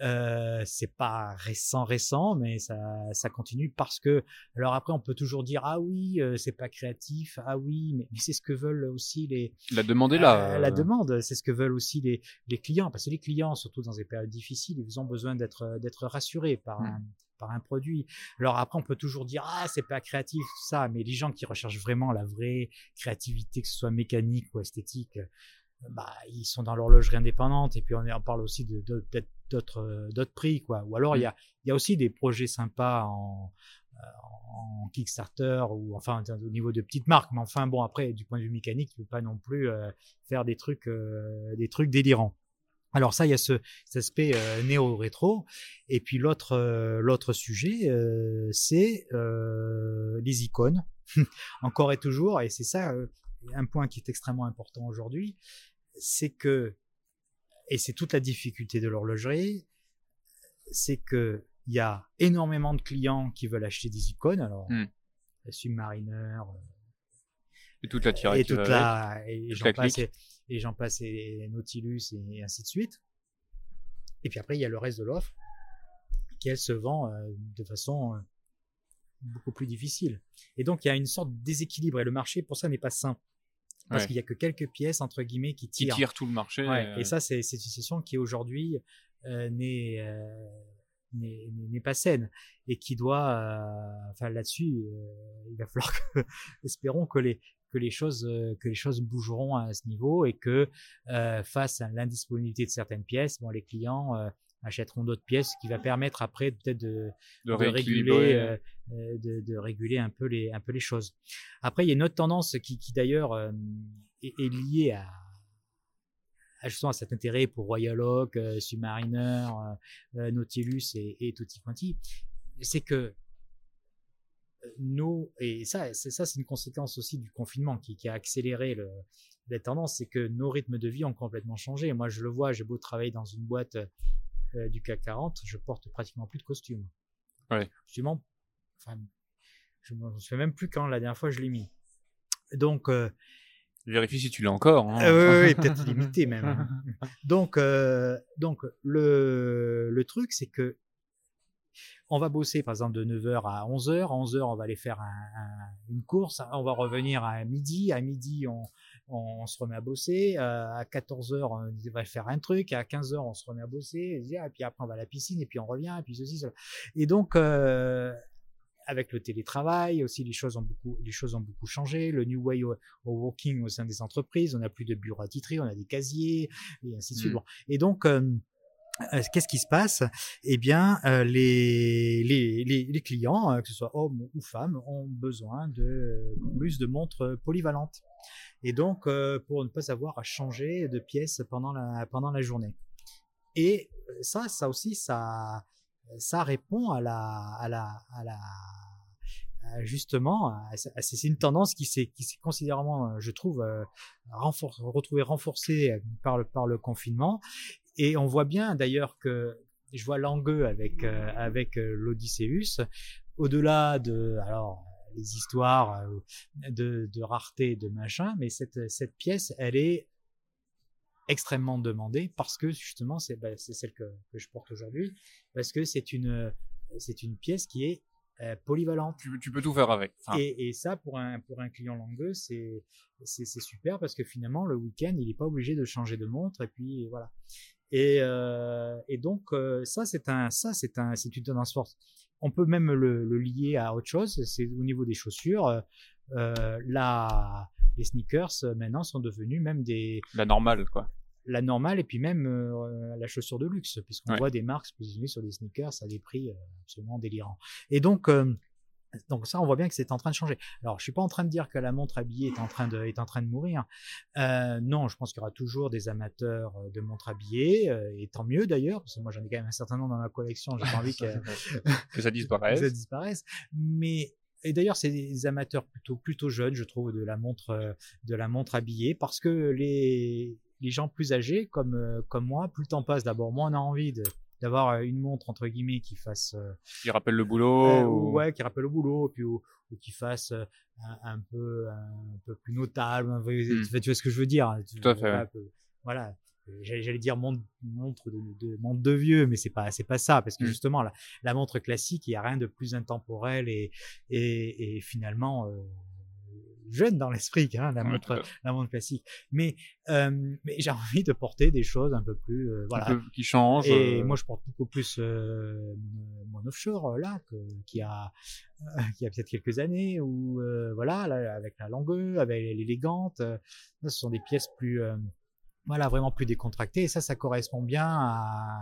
Euh, c'est pas récent, récent, mais ça, ça continue parce que. Alors après, on peut toujours dire ah oui, euh, c'est pas créatif, ah oui, mais, mais c'est ce que veulent aussi les. La demande est là. la demande, c'est ce que veulent aussi les, les clients, parce que les clients, surtout dans des périodes difficiles, ils ont besoin d'être d'être rassurés par mmh. un par un produit. Alors après, on peut toujours dire ah c'est pas créatif ça, mais les gens qui recherchent vraiment la vraie créativité, que ce soit mécanique ou esthétique, euh, bah ils sont dans l'horlogerie indépendante. Et puis on, on parle aussi de, d'autres euh, d'autres prix quoi. Ou alors il y a il y a aussi des projets sympas en en Kickstarter ou enfin au niveau de petites marques. Mais enfin bon après du point de vue mécanique, tu peux pas non plus euh, faire des trucs des trucs délirants. Alors ça, il y a ce, cet aspect euh, néo-rétro. Et puis l'autre euh, l'autre sujet, euh, c'est les icônes. Encore et toujours, et c'est ça un point qui est extrêmement important aujourd'hui, c'est que, et c'est toute la difficulté de l'horlogerie, c'est que il y a énormément de clients qui veulent acheter des icônes. Alors, mmh. Submariner, et toute la tirade et toute la, et et, j'en passe et Nautilus et, ainsi de suite. Et puis après, il y a le reste de l'offre qui elle se vend euh, de façon euh, beaucoup plus difficile. Et donc il y a une sorte de déséquilibre et le marché pour ça n'est pas sain. Parce qu'il y a que quelques pièces entre guillemets qui tirent. Qui tirent tout le marché. Ouais, Et euh. ça, c'est une situation qui aujourd'hui n'est n'est pas saine et qui doit enfin là-dessus il va falloir que espérons que les que les choses euh, que les choses bougeront à ce niveau et que euh, face à l'indisponibilité de certaines pièces, bon les clients euh, achèteront d'autres pièces, ce qui va permettre après peut-être de, de, réguler de, de, réguler un peu les un peu les choses. Après il y a une autre tendance qui, qui d'ailleurs est, est, liée à justement à cet intérêt pour Royal Oak, Submariner, Nautilus et, et Tutti Quanti, c'est que nos et ça c'est ça c'est une conséquence aussi du confinement qui, qui a accéléré le, la tendance c'est que nos rythmes de vie ont complètement changé moi je le vois j'ai beau travailler dans une boîte euh, du CAC 40 je porte pratiquement plus de costume ouais. justement enfin je me souviens même plus quand la dernière fois je l'ai mis donc euh, Vérifie si tu l'as encore. Hein. Euh, oui, peut-être limité même. Hein. Donc, euh, donc le, le truc, c'est que on va bosser par exemple de 9h à 11h. À 11h, on va aller faire une course. On va revenir à midi. À midi, on, se remet à bosser. Euh, à 14h, on va faire un truc. À 15h, on se remet à bosser. Et puis après, on va à la piscine. Et puis on revient. Et puis ceci, cela. Et donc, euh, avec le télétravail aussi, les choses ont beaucoup, les choses ont beaucoup changé. Le new way of working au sein des entreprises. On n'a plus de bureau à titrer. On a des casiers et ainsi de suite. Mmh. Et donc, euh, qu'est-ce qui se passe? Eh bien, euh, les, clients, euh, que ce soit hommes ou femmes, ont besoin de plus de montres polyvalentes. Et donc, pour ne pas avoir à changer de pièces pendant la, journée. Et ça, ça aussi, ça, répond à la, à la, à la, justement, c'est une tendance qui s'est considérablement, je trouve, renfor retrouvée renforcée par le confinement et on voit bien d'ailleurs que je vois Langueux avec euh, avec euh, l'Odysseus, au-delà de alors les histoires euh, de, de rareté de machin, mais cette cette pièce, elle est extrêmement demandée parce que justement c'est bah, celle que, que je porte aujourd'hui parce que c'est une c'est une pièce qui est polyvalente. Tu, tu, peux tout faire avec. Et, et, ça, pour un, pour un client langueux, c'est, c'est, super parce que finalement, le week-end, il n'est pas obligé de changer de montre. Et puis, voilà. Et, euh, et donc euh, ça c'est un ça c'est un c'est une tendance forte. On peut même le, le lier à autre chose. C'est au niveau des chaussures. Euh, la les sneakers maintenant sont devenus même des la normale quoi la normale et puis même euh, la chaussure de luxe, puisqu'on voit des marques se positionner sur des sneakers à des prix euh, absolument délirants. Et donc, euh, donc ça, on voit bien que c'est en train de changer. Alors, je suis pas en train de dire que la montre habillée est en train de, est en train de mourir. non, je pense qu'il y aura toujours des amateurs de montres habillées, et tant mieux d'ailleurs, parce que moi j'en ai quand même un certain nombre dans ma collection. J'ai pas envie que, que ça disparaisse. que ça disparaisse. Mais et d'ailleurs, c'est des amateurs plutôt plutôt jeunes, je trouve, de la montre de la montre habillée, parce que les les gens plus âgés comme euh, comme moi, plus le temps passe, d'abord, moins on a envie de d'avoir euh, une montre entre guillemets qui fasse euh, qui rappelle le boulot ou... ouais qui rappelle le boulot puis ou, qui fasse un, peu un peu plus notable hmm. tu vois ce que je veux dire tout à fait voilà j'allais dire montre, montre de, de, montre de vieux mais c'est pas c'est pas ça parce que hmm. justement la, la montre classique il y a rien de plus intemporel et et, et finalement jeune dans l'esprit, hein, la montre, la montre classique. Mais, euh, mais j'ai envie de porter des choses un peu plus, euh, voilà, qui changent. Et euh. moi, je porte beaucoup plus mon offshore là, que, qui a, qui a peut-être quelques années, ou voilà, là, avec la longueur, avec l'élégante. ce sont des pièces plus, voilà, vraiment plus décontractées. Et ça, ça correspond bien à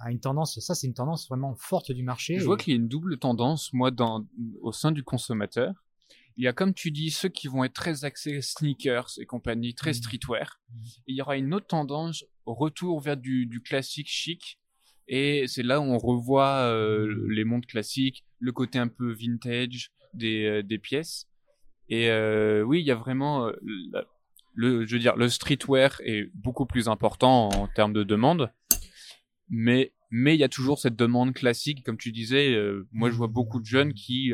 à une tendance, ça c'est une tendance vraiment forte du marché. Je vois qu'il y a une double tendance, moi, dans, au sein du consommateur il y a comme tu dis ceux qui vont être très axés sneakers et compagnie, très mmh. streetwear. Mmh. il y aura une autre tendance au retour vers du, du classique chic. Et c'est là où on revoit euh, les montres classiques, le côté un peu vintage des, euh, des pièces. Et euh, oui, il y a vraiment le, je veux dire, le streetwear est beaucoup plus important en termes de demande, mais mais il y a toujours cette demande classique, comme tu disais. moi, je vois beaucoup de jeunes qui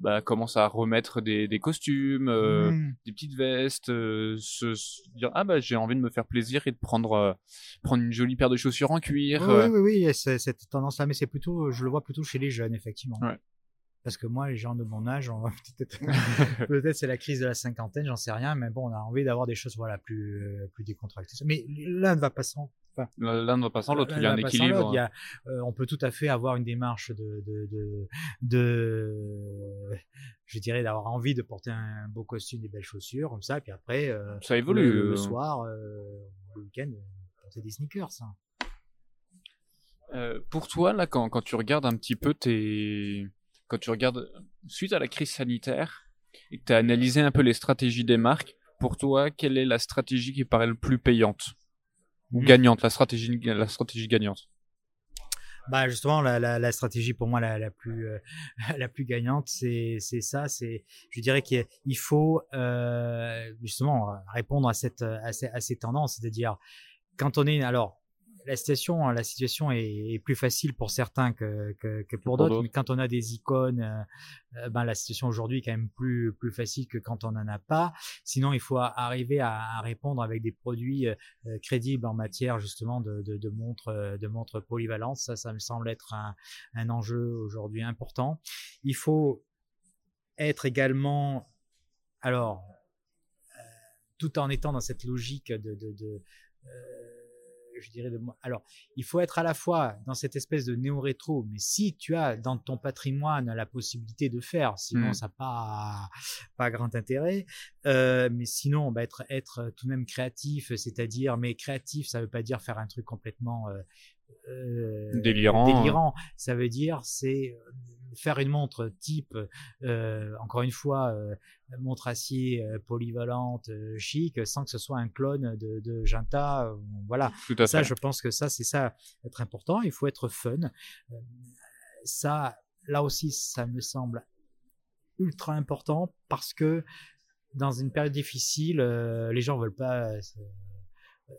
bah, commence à remettre des, des costumes, euh, mmh. des petites vestes, euh, se, dire ah bah j'ai envie de me faire plaisir et de prendre euh, prendre une jolie paire de chaussures en cuir. Oui oui oui, oui cette tendance-là, mais c'est plutôt, je le vois plutôt chez les jeunes effectivement. Ouais. Parce que moi, les gens de mon âge, peut-être peut c'est la crise de la cinquantaine, j'en sais rien, mais bon, on a envie d'avoir des choses voilà plus plus décontractées. Mais l'un ne va pas sans L'un ne va pas sans l'autre, il y a un équilibre. Euh, on peut tout à fait avoir une démarche de, de, de, de je dirais, d'avoir envie de porter un beau costume, des belles chaussures, comme ça, et puis après, euh, ça évolue. Le, soir, euh, le week-end, porter des sneakers. Ça. pour toi, là, quand, quand tu regardes un petit peu tes. Quand tu regardes, suite à la crise sanitaire, et que tu as analysé un peu les stratégies des marques, pour toi, quelle est la stratégie qui paraît le plus payante ou mm. gagnante, la stratégie, la stratégie gagnante? Bah justement la, la, la, stratégie pour moi la, la plus euh, la plus gagnante c'est c'est ça c'est je dirais qu'il faut euh, justement répondre à cette à ces, à ces tendances c'est-à-dire quand on est alors la situation, la situation est, plus facile pour certains que, que, que pour, d'autres. Mais quand on a des icônes, euh, ben la situation aujourd'hui est quand même plus plus facile que quand on n'en a pas. Sinon, il faut arriver à, à répondre avec des produits euh, crédibles en matière justement de, de, de montres de montres polyvalentes. Ça, ça me semble être un, un enjeu aujourd'hui important. Il faut être également, alors, euh, tout en étant dans cette logique de, de, de je dirais de. Alors, il faut être à la fois dans cette espèce de néo-rétro, mais si tu as dans ton patrimoine la possibilité de faire, sinon mmh. ça n'a pas, pas grand intérêt. Euh, mais sinon, bah, être, être tout de même créatif, c'est-à-dire, mais créatif, ça veut pas dire faire un truc complètement euh, euh, délirant. délirant. Ça veut dire c'est faire une montre type, euh, encore une fois, euh, montre acier euh, polyvalente, euh, chic, sans que ce soit un clone de, de Junta. voilà. ça, je pense que ça, c'est ça être important. Il faut être fun. ça, là aussi, ça me semble ultra important parce que dans une période difficile, les gens veulent pas euh,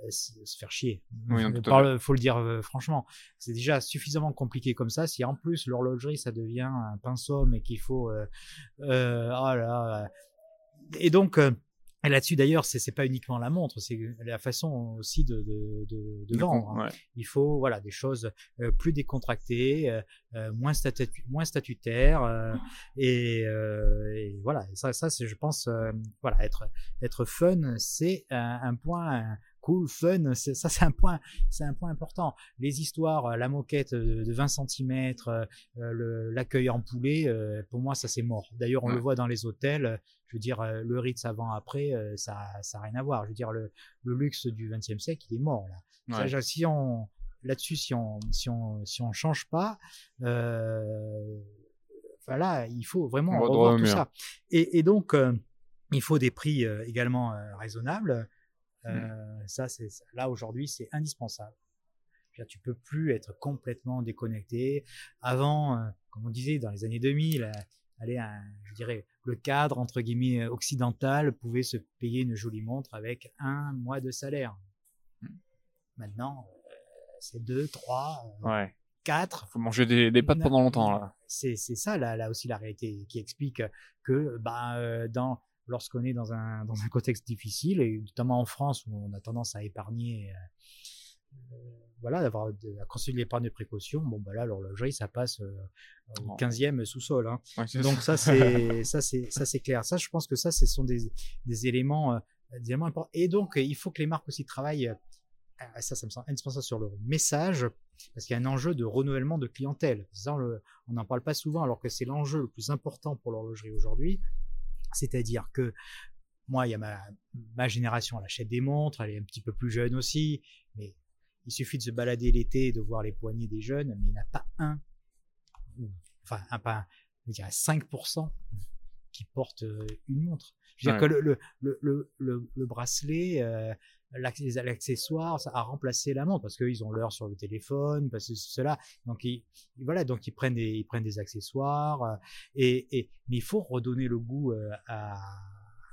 se faire chier. Il faut le dire euh, franchement. C'est déjà suffisamment compliqué comme ça. Si en plus l'horlogerie ça devient un pinceau, mais qu'il faut, euh, euh, oh là, et donc et là-dessus d'ailleurs, c'est c'est pas uniquement la montre, c'est la façon aussi de de, de, de vendre. Hein. Il faut voilà des choses plus décontractées, euh, moins statu moins statutaires et, et, voilà. ça ça c'est je pense voilà être être fun, c'est un, un point cool, fun. Ça, c'est un point, c'est un point important. Les histoires, la moquette de 20 cm, l'accueil en poulet, pour moi, ça c'est mort. D'ailleurs, on le voit dans les hôtels. Je veux dire, le Ritz avant, après, ça, ça n'a rien à voir. Je veux dire, le, le luxe du 20e siècle, il est mort là. Ça, si on là-dessus, si on si on si on change pas, euh, voilà, il faut vraiment revoir tout ça. Et, et donc, euh, il faut des prix euh, également euh, raisonnables. Mmh. Ça, c'est là aujourd'hui, c'est indispensable. Tu peux plus être complètement déconnecté. Avant, comme on disait dans les années 2000, allez, je dirais, le cadre entre guillemets occidental pouvait se payer une jolie montre avec un mois de salaire. Mmh. Maintenant, c'est deux, trois, ouais. quatre. Faut manger des, des pâtes pendant longtemps là. C'est ça là là aussi la réalité qui explique que bah dans lorsqu'on est dans un, dans un contexte difficile, et notamment en France où on a tendance à épargner, euh, voilà, d'avoir à construire l'épargne de précaution, bon, bah là, l'horlogerie, ça passe euh, au 15e sous-sol. Hein. Donc ça, c'est ça, c'est ça, c'est clair. Ça, je pense que ça, ce sont des, des éléments, euh, des éléments importants. Et donc, il faut que les marques aussi travaillent. ça, ça me semble indispensable sur le message, parce qu'il y a un enjeu de renouvellement de clientèle. Ça, on n'en parle pas souvent, alors que c'est l'enjeu le plus important pour l'horlogerie aujourd'hui. C'est-à-dire que moi, il y a ma, ma génération, elle achète des montres, elle est un petit peu plus jeune aussi, mais il suffit de se balader l'été et de voir les poignets des jeunes, mais il n'y en a pas un, enfin, un, pas je dirais 5% qui porte euh, une montre. Je veux dire que le, le, le, le, bracelet, euh, l'accessoire, ça a remplacé la montre parce qu'ils ont l'heure sur le téléphone, parce que cela. Donc ils, voilà, donc ils prennent des, ils prennent des accessoires euh, et, et mais il faut redonner le goût euh, à,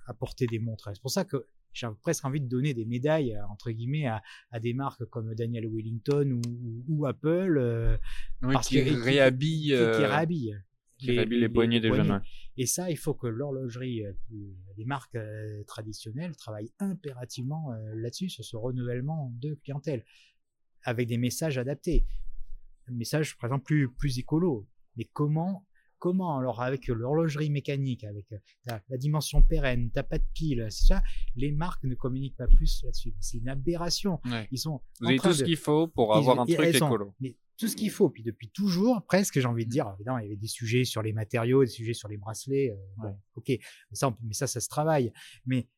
à porter des montres. C'est pour ça que j'ai presque envie de donner des médailles euh, entre guillemets à, à des marques comme Daniel Wellington ou, ou, Apple parce qui, réhabillent, qui, qui réhabillent qui les, les, poignées des jeunes. Et ça, il faut que l'horlogerie, euh, les marques euh, traditionnelles travaillent impérativement euh, là-dessus, sur ce renouvellement de clientèle, avec des messages adaptés. Un message, par exemple, plus, plus écolo. Mais comment comment alors avec l'horlogerie mécanique, avec la dimension pérenne, t'as pas de pile, c'est ça, les marques ne communiquent pas plus là-dessus. C'est une aberration. Ils sont Vous avez tout ce qu'il faut pour avoir un truc écolo tout ce qu'il faut. Puis depuis toujours, presque, j'ai envie de dire, évidemment, il y avait des sujets sur les matériaux, des sujets sur les bracelets. Euh, ok, ça, mais ça, ça se travaille. Mais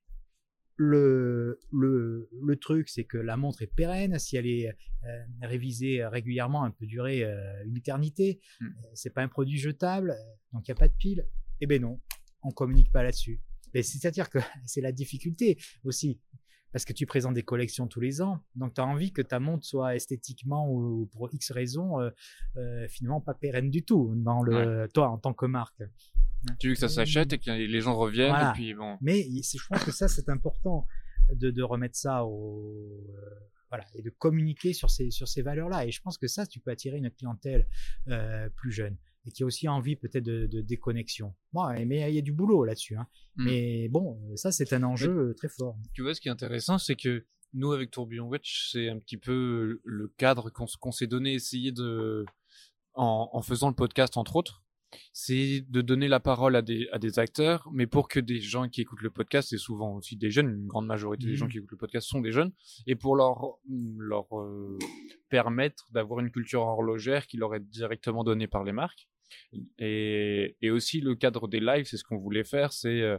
le, le, le truc, c'est que la montre est pérenne. Si elle est euh, révisée régulièrement, elle peut durer euh, une éternité. Mmh. C'est pas un produit jetable, donc il n'y a pas de pile. Eh ben non, on communique pas là-dessus. C'est-à-dire que c'est la difficulté aussi parce que tu présentes des collections tous les ans, donc tu as envie que ta montre soit esthétiquement ou pour X raisons euh, euh, finalement pas pérenne du tout dans le toi en tant que marque. Tu veux que ça s'achète et que les gens reviennent et puis bon. Mais je pense que ça c'est important de, de, remettre ça au euh, voilà et de communiquer sur ces sur ces valeurs là et je pense que ça tu peux attirer une clientèle plus jeune et qui a aussi envie peut-être de, de, déconnexion. Bon, mais il y a du boulot là-dessus. Hein. Mm. Mais bon, ça c'est un enjeu très fort. Tu vois, ce qui est intéressant, c'est que nous, avec Tourbillon Watch, c'est un petit peu le cadre qu'on s'est donné, essayer de, en, en, faisant le podcast entre autres, c'est de donner la parole à des, à des acteurs, mais pour que des gens qui écoutent le podcast, c'est souvent aussi des jeunes, une grande majorité des gens mm. qui écoutent le podcast sont des jeunes, et pour leur, leur euh, permettre d'avoir une culture horlogère qui leur est directement donnée par les marques. Et, et aussi le cadre des lives, c'est ce qu'on voulait faire, c'est euh,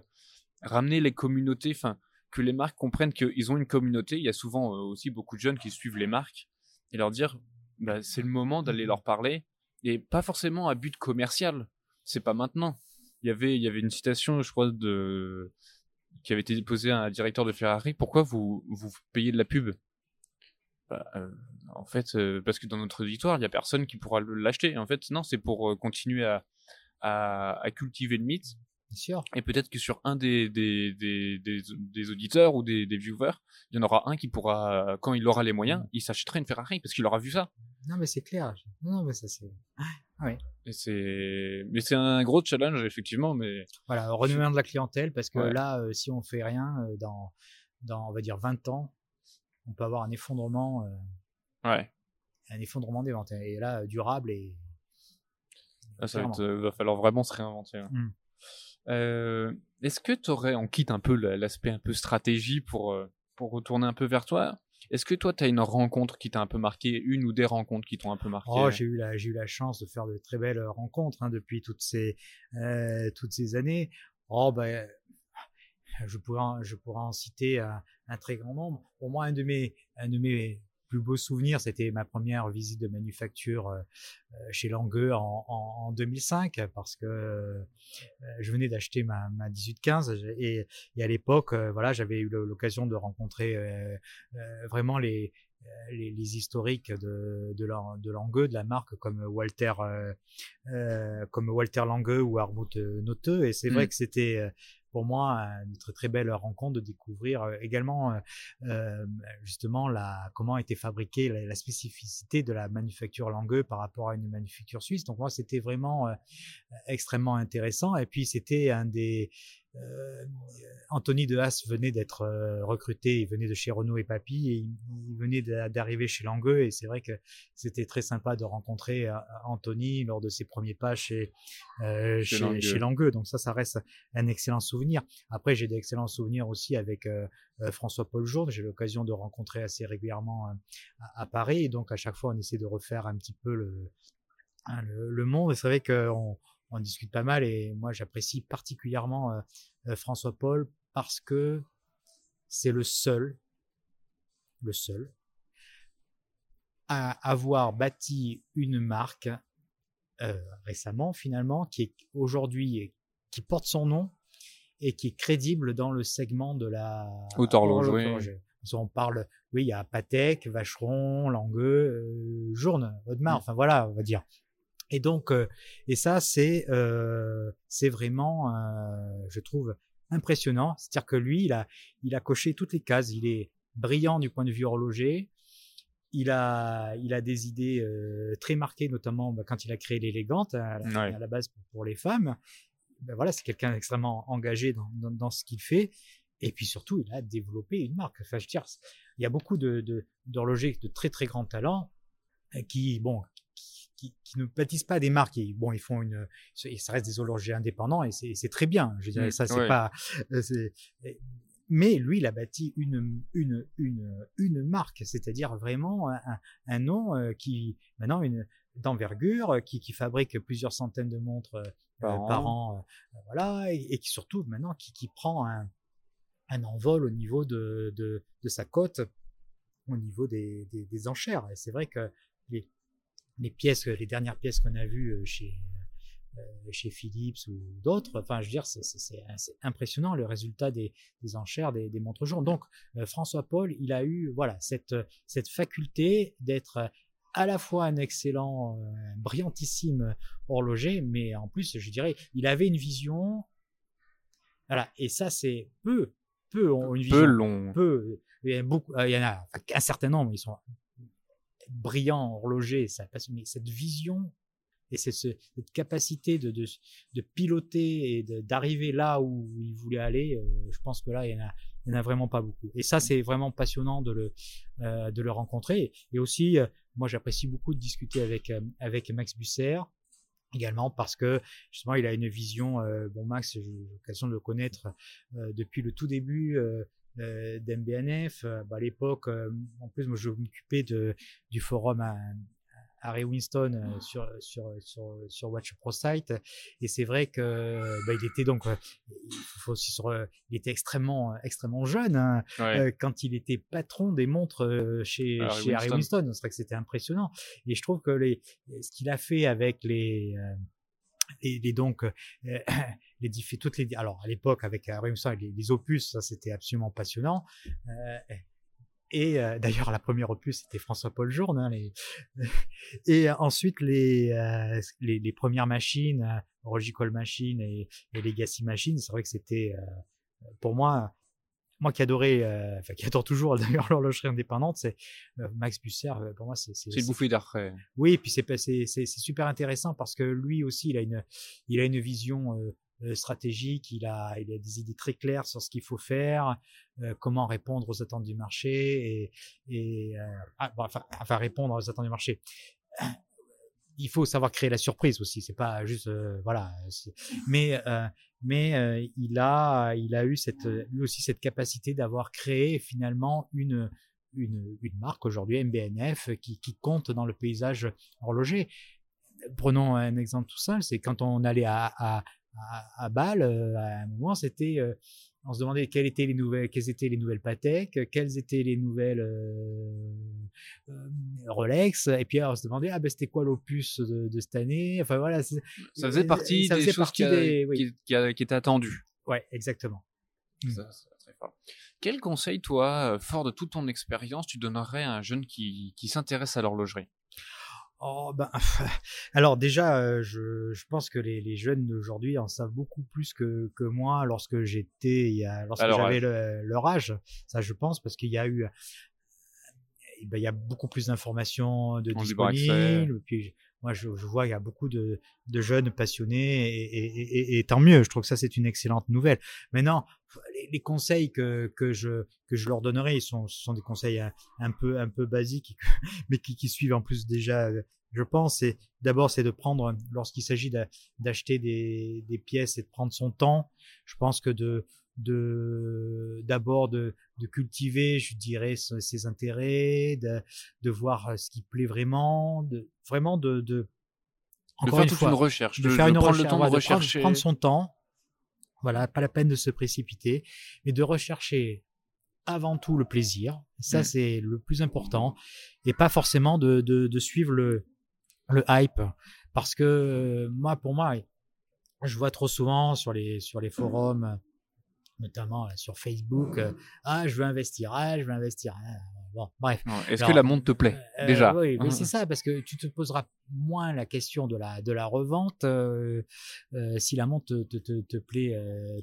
ramener les communautés, enfin que les marques comprennent qu'ils ont une communauté. Il y a souvent euh, aussi beaucoup de jeunes qui suivent les marques et leur dire, bah, c'est le moment d'aller leur parler et pas forcément à but commercial. C'est pas maintenant. Il y avait, une citation, je crois, qui avait été déposée à un directeur de Ferrari. Pourquoi vous payez de la pub? Bah, euh, En fait, euh, parce que dans notre auditoire, il y a personne qui pourra l'acheter. En fait, non, c'est pour euh, continuer à cultiver le mythe sûr. Et peut-être que sur un des, des, des, des, auditeurs ou des, viewers, il y en aura un qui pourra, quand il aura les moyens, mm. il s'achètera une Ferrari parce qu'il aura vu ça. Non, mais c'est clair. Non, mais ça, c'est. Ah, ouais. Et c'est, mais c'est un gros challenge, effectivement, mais. Voilà, renouvellement de la clientèle parce que là, euh, si on fait rien, euh, dans, dans, on va dire 20 ans, on peut avoir un effondrement. Euh, ouais. Un effondrement des ventes. Et là, durable et. Ah, ça va, va, falloir vraiment se réinventer. Mm. Euh, Est-ce que tu aurais, on quitte un peu l'aspect un peu stratégie pour, pour retourner un peu vers toi, est-ce que toi, tu as une rencontre qui t'a un peu marqué, une ou des rencontres qui t'ont un peu marqué? Oh, j'ai eu la, j'ai eu la chance de faire de très belles rencontres hein, depuis toutes ces, euh, toutes ces années. Oh, ben, je pourrais, en, je pourrais en citer un, très grand nombre. Pour moi, un de mes, un de mes plus beaux souvenirs, c'était ma première visite de manufacture euh, chez Langueux en, en, en, 2005 parce que euh, je venais d'acheter ma, ma 1815 et, et à l'époque, euh, voilà, j'avais eu l'occasion de rencontrer vraiment les, les, les, historiques de, de, de Langueux, de la marque, comme Walter, euh, comme Walter Langueux ou Armut Noteux. Et c'est mmh. vrai que c'était pour moi une très belle rencontre de découvrir euh, également euh, euh, justement la comment était fabriquée la, spécificité de la manufacture Langueux par rapport à une manufacture suisse. Donc moi c'était vraiment euh, extrêmement intéressant et puis c'était un des euh, Anthony de Haas venait d'être euh, recruté, il venait de chez Renault et Papy, et il, il venait d'arriver chez Langueux, et c'est vrai que c'était très sympa de rencontrer euh, Anthony lors de ses premiers pas chez, euh, chez, chez, Langueux. chez, Langueux. Donc ça, ça reste un excellent souvenir. Après, j'ai d'excellents souvenirs aussi avec François-Paul Jourde, j'ai l'occasion de rencontrer assez régulièrement à, à, Paris, et donc à chaque fois, on essaie de refaire un petit peu le, hein, le, le monde, et c'est vrai qu'on on discute pas mal et moi j'apprécie particulièrement euh, euh, François Paul parce que c'est le seul, le seul, à avoir bâti une marque euh, récemment finalement qui est aujourd'hui qui porte son nom et qui est crédible dans le segment de la haute horlogerie. On parle, oui, il y a Patek, Vacheron, Langueux, euh, Journe, Audemars, mmh. enfin voilà, on va dire. Et donc, euh, et ça, c'est euh, c'est vraiment, euh, je trouve, impressionnant. C'est-à-dire que lui, il a, il a coché toutes les cases. Il est brillant du point de vue horloger. Il a, il a des idées euh, très marquées, notamment bah, quand il a créé l'élégante à, ouais. à, la base pour, pour les femmes. Ben voilà, c'est quelqu'un d'extrêmement engagé dans, dans, dans ce qu'il fait. Et puis surtout, il a développé une marque. Enfin, je veux dire, il y a beaucoup de d'horlogers de, de très très grands talents qui, bon, qui, qui, ne bâtissent pas des marques. Et, bon, ils font une, ça reste des horlogers indépendants et c'est très bien. Je dirais, mmh, ça, c'est ouais. pas, mais lui, il a bâti une, une, une, une marque, c'est-à-dire vraiment un, un, nom euh, qui, maintenant, une, d'envergure, qui, qui fabrique plusieurs centaines de montres euh, par, par an, euh, voilà, et, et, qui surtout maintenant qui, qui prend un, un envol au niveau de, de, de sa cote, au niveau des, des, des enchères. Et c'est vrai que les, pièces, les dernières pièces qu'on a vues euh, chez euh, chez Philips ou d'autres. Enfin, je veux dire, c'est impressionnant le résultat des, des enchères des, des montres jour. Donc, euh, François Paul, il a eu voilà cette cette faculté d'être à la fois un excellent, euh, brillantissime horloger, mais en plus, je dirais, il avait une vision. Voilà, et ça, c'est peu, peu ont une vision. Peu long. Peu. Il y a beaucoup, il y en a un certain nombre, ils sont brillant horloger, ça passe, mais cette vision et cette, cette capacité de, de, piloter et d'arriver là où il voulait aller, euh, je pense que là, il y en a, vraiment pas beaucoup. Et ça, c'est vraiment passionnant de le, euh, de le rencontrer. Et aussi, euh, moi, j'apprécie beaucoup de discuter avec, avec Max Busser également parce que justement il a une vision bon Max j'ai l'occasion de le connaître depuis le tout début euh, d'MBNF. Euh, bah, à l'époque, euh, en plus, moi, je m'occupais de du forum à, Harry Winston euh, sur, sur, sur, sur Watch Pro Site. Et c'est vrai que bah, il était donc, il faut aussi sur, il était extrêmement, extrêmement jeune hein, ouais. quand il était patron des montres chez, Harry chez Winston. Harry Winston. C'est vrai que c'était impressionnant. Et je trouve que les, ce qu'il a fait avec les, et, donc euh, les toutes les alors à l'époque avec euh, les, les opus ça c'était absolument passionnant. Euh, et d'ailleurs la première opus c'était François-Paul Journe hein, et ensuite les, les, premières machines Rogical Machine et, et Legacy Machine c'est vrai que c'était pour moi moi qui adorais, euh, enfin qui adore toujours d'ailleurs l'horlogerie indépendante, c'est euh, Max Busser. Euh, pour moi, c'est c'est d'air frais. Oui, et puis c'est c'est c'est super intéressant parce que lui aussi, il a une il a une vision euh, stratégique, il a il a des idées très claires sur ce qu'il faut faire, comment répondre aux attentes du marché et et ah, bon, enfin, enfin répondre aux attentes du marché il faut savoir créer la surprise aussi. C'est pas juste voilà. Mais mais il a il a eu cette lui aussi cette capacité d'avoir créé finalement une une, marque aujourd'hui MBNF qui, compte dans le paysage horloger. Prenons un exemple tout simple, c'est quand on allait à, à, à, Bâle, à un moment, c'était on se demandait quelles étaient les nouvelles, quelles étaient les nouvelles Patek, quelles étaient les nouvelles euh, euh, Rolex, et puis on se demandait ah ben c'était quoi l'opus de, de, cette année? Enfin voilà, ça faisait partie ça des choses qui, des, qui, qui, étaient attendues. Ouais, exactement. Ça, très fort. Quel conseil, toi, fort de toute ton expérience, tu donnerais à un jeune qui, qui s'intéresse à l'horlogerie? Oh, ben, alors déjà, euh, je, je, pense que les, les jeunes d'aujourd'hui en savent beaucoup plus que, que moi lorsque j'étais, lorsque j'avais leur âge. Ça, je pense, parce qu'il y a eu, eh ben, il y a beaucoup plus d'informations de disponibles. Puis moi, je, je vois qu'il y a beaucoup de, de jeunes passionnés et, et, et, tant mieux. Je trouve que ça, c'est une excellente nouvelle. Maintenant, les, conseils que, que, je, que je leur donnerai, ils sont, ce sont des conseils un, un peu, un peu basiques, mais qui, qui, suivent en plus déjà, je pense. Et d'abord, c'est de prendre, lorsqu'il s'agit d'acheter des, des pièces et de prendre son temps, je pense que de, de d'abord de, de cultiver je dirais ses intérêts de, de voir ce qui plaît vraiment de vraiment de de, encore faire une toute fois, une recherche de, faire une prendre le temps de rechercher. prendre, son temps. Voilà pas la peine de se précipiter mais de rechercher avant tout le plaisir. Ça mmh. c'est le plus important. Et pas forcément de, de, de suivre le le hype. Parce que moi pour moi je vois trop souvent sur les sur les forums notamment sur Facebook. Euh, ah, je veux investir, ah, je veux investir. Ah, bon, bref. Est-ce que la montre te plaît? euh, déjà Oui, mais c'est ça, parce que tu te poseras moins la question de la de la revente euh, si la montre te, te, te, plaît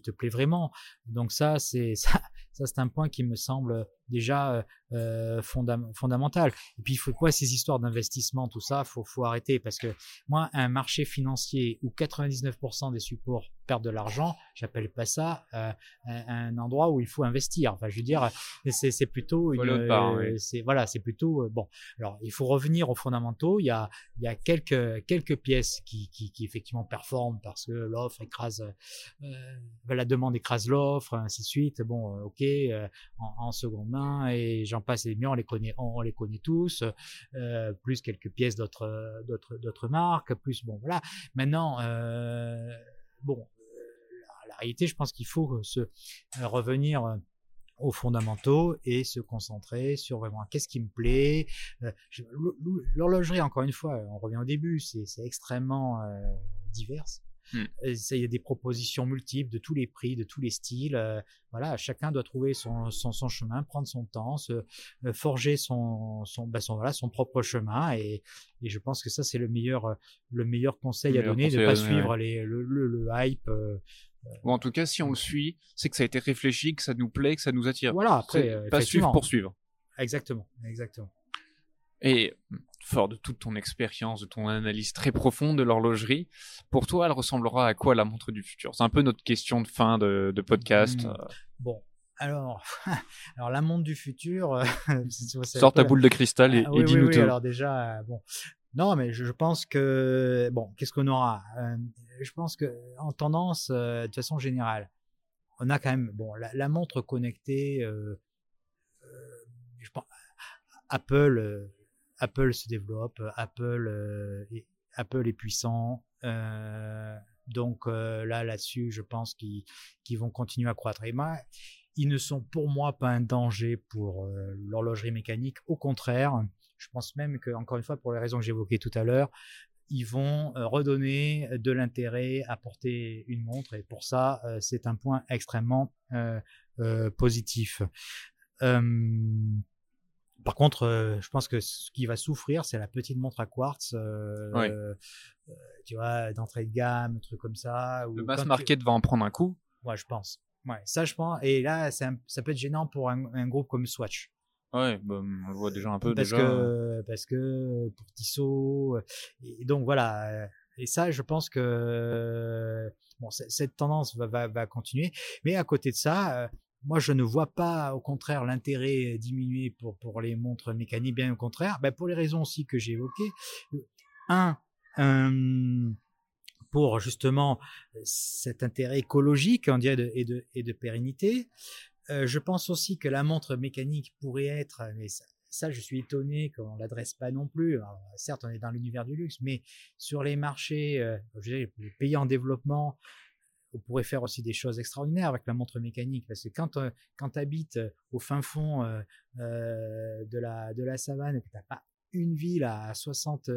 te plaît vraiment. Donc ça, c'est ça, ça c'est un point qui me semble déjà euh, fondamental. Et puis il faut quoi ces histoires d'investissement, tout ça, faut faut arrêter parce que moi un marché financier où 99% des supports perdent de l'argent, j'appelle pas ça euh, un, endroit où il faut investir. Enfin, je veux dire, c'est c'est plutôt une, euh, voilà, c'est plutôt euh, bon. Alors il faut revenir aux fondamentaux. Il y a il y a quelques quelques pièces qui qui, effectivement performent parce que l'offre écrase euh, la demande écrase l'offre, ainsi de suite. Bon, ok, en, en seconde main et j'en passe les mieux, on les connaît, on, les connaît tous, euh, plus quelques pièces d'autres, d'autres, d'autres marques, plus bon voilà. Maintenant, euh, bon, la, réalité, je pense qu'il faut se euh, revenir euh, aux fondamentaux et se concentrer sur vraiment qu'est-ce qui me plaît. Euh, l'horlogerie, encore une fois, on revient au début, c'est, extrêmement euh, divers. Hmm. Il y a des propositions multiples de tous les prix, de tous les styles. Euh, voilà, chacun doit trouver son, son, son, chemin, prendre son temps, se euh, forger son, son, bah son, voilà, son propre chemin. Et, et je pense que ça, c'est le meilleur, le meilleur conseil le à donner, de ne pas suivre les, le, le, le, hype. Euh, Ou en tout cas, si on le suit, c'est que ça a été réfléchi, que ça nous plaît, que ça nous attire. Voilà, après, pas suivre pour suivre. Exactement, exactement. Et fort de toute ton expérience, de ton analyse très profonde de l'horlogerie, pour toi, elle ressemblera à quoi la montre du futur? C'est un peu notre question de fin de, de podcast. Mmh. Bon, alors, alors la montre du futur. Euh, Sors ta boule de cristal et, ah, oui, dis-nous oui, oui, Alors déjà, euh, bon, non, mais je, pense que bon, qu'est-ce qu'on aura euh, Je pense que en tendance, euh, de façon générale, on a quand même bon la, montre connectée. Euh, pense, Apple Apple se développe, Apple, euh, Apple est puissant. Euh, donc euh, là, là-dessus, je pense qu'ils vont continuer à croître. Et moi, ils ne sont pour moi pas un danger pour euh, l'horlogerie mécanique. Au contraire, je pense même que, encore une fois, pour les raisons que j'évoquais tout à l'heure, ils vont euh, redonner de l'intérêt à porter une montre. Et pour ça, euh, c'est un point extrêmement positif. Par contre, euh, je pense que ce qui va souffrir, c'est la petite montre à quartz, euh, oui. euh, tu vois, d'entrée de gamme, un truc comme ça. Le mass market tu... va en prendre un coup. Ouais, je pense. Ouais, ça, je pense. Et là, un, ça peut être gênant pour un, un groupe comme Swatch. Ouais, bah, on le voit déjà un peu. Parce déjà. que, parce que pour Tissot, et donc voilà. Et ça, je pense que bon, cette tendance va, va, va continuer. Mais à côté de ça, moi, je ne vois pas, au contraire, l'intérêt diminuer pour, pour les montres mécaniques, bien au contraire, ben pour les raisons aussi que j'ai évoquées. Un, pour justement cet intérêt écologique on dirait, et, de, et de pérennité. Je pense aussi que la montre mécanique pourrait être, mais ça, je suis étonné qu'on l'adresse pas non plus. certes, on est dans l'univers du luxe, mais sur les marchés, euh, les pays en développement, on pourrait faire aussi des choses extraordinaires avec la montre mécanique. Parce que quand, euh, quand habites euh, au fin fond euh, de, la, de la savane et que tu n'as pas une ville à 60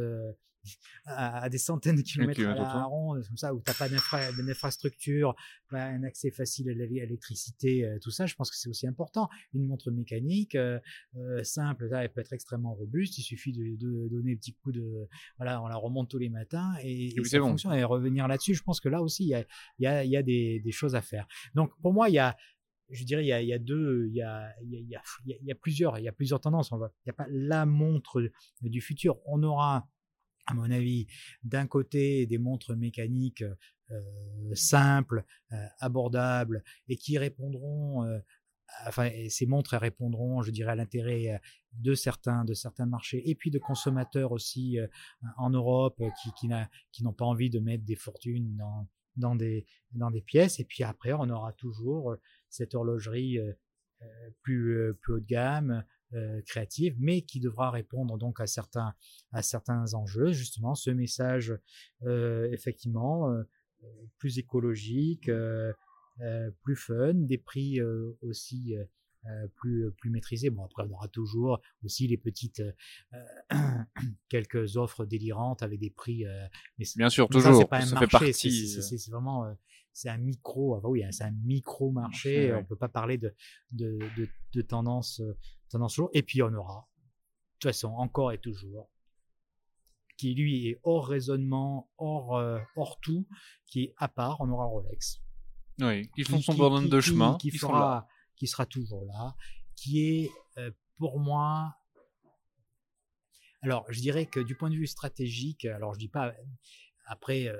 à, des centaines de kilomètres à la ronde, comme ça, où tu n'as pas d'infrastructure, pas un accès facile à l'électricité, euh, tout ça, je pense que c'est aussi important. Une montre mécanique euh, euh, simple, ça, elle peut être extrêmement robuste. Il suffit de, donner un petit coup de, voilà, on la remonte tous les matins et, et, ça fonctionne. Et revenir là-dessus, je pense que là aussi, il y a, y a, y a des, des, choses à faire. Donc, pour moi, il y a je dirais, il y a, il y a deux, il y a, il y a, il y a plusieurs, il y a plusieurs tendances. Il n'y a pas la montre du futur. On aura à mon avis, d'un côté des montres mécaniques euh, simples, euh, abordables et qui répondront, euh, enfin, ces montres répondront, je dirais, à l'intérêt de certains, de certains marchés et puis de consommateurs aussi en Europe qui, n'ont pas envie de mettre des fortunes dans, des, pièces. Et puis après, on aura toujours cette horlogerie plus haut de gamme, euh, créative, mais qui devra répondre donc à certains, à certains enjeux. Justement, ce message, euh, effectivement, euh, plus écologique, plus fun, des prix aussi plus, plus maîtrisés. Bon, après, on aura toujours aussi les petites, quelques offres délirantes avec des prix. mais Bien sûr, toujours. Ça, pas un marché, c'est vraiment c'est un micro, ah oui, c'est un micro marché. On peut pas parler de, de, de, de tendance tendance lourde. Et puis on aura, de toute façon, encore et toujours, qui lui est hors raisonnement, hors, euh, hors tout, qui est à part, on aura Rolex. Oui, qui font son bonhomme de chemin, qui, fera, qui sera toujours là, qui est euh, pour moi. Alors, je dirais que du point de vue stratégique, alors je dis pas après euh,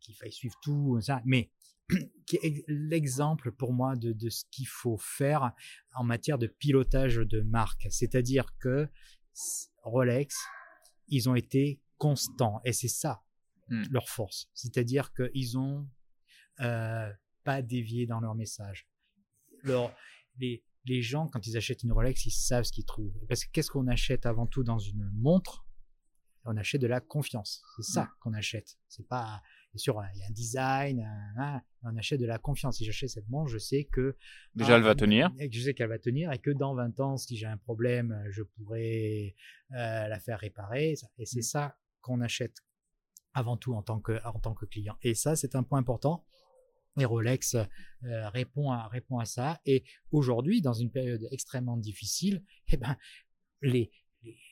qu'il faille suivre tout ça, mais qui est l'exemple pour moi de, de ce qu'il faut faire en matière de pilotage de marque. C'est-à-dire que Rolex, ils ont été constants et c'est ça hmm. leur force. C'est-à-dire qu'ils ont euh, pas dévié dans leur message. Les, les gens, quand ils achètent une Rolex, ils savent ce qu'ils trouvent. Parce que qu'est-ce qu'on achète avant tout dans une montre? On achète de la confiance. C'est ça hmm. qu'on achète. C'est pas Bien sûr, il y a un design, on achète de la confiance. Si j'achète cette montre, je sais que déjà elle va tenir. je sais qu'elle va tenir et que dans 20 ans, si j'ai un problème, je pourrais euh, la faire réparer. Et c'est mm. ça qu'on achète avant tout en tant que en tant que client. Et ça, c'est un point important. Et Rolex euh, répond à répond à ça. Et aujourd'hui, dans une période extrêmement difficile, eh ben les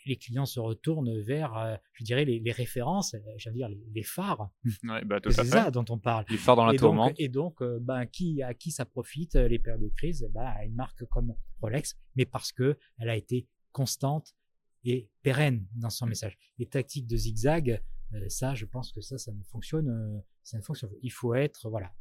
les, clients se retournent vers, euh, je dirais, les, références, euh, veux dire, les, phares. Bah, c'est ça dont on parle. Les phares dans la et tourmente. Donc, et donc, euh, ben, qui, à qui ça profite, les périodes de crise ben, À une marque comme Rolex, mais parce que elle a été constante et pérenne dans son mm. message. Les tactiques de zigzag, ça, je pense que ça, ça ne fonctionne, ça ne fonctionne. Il faut être, voilà,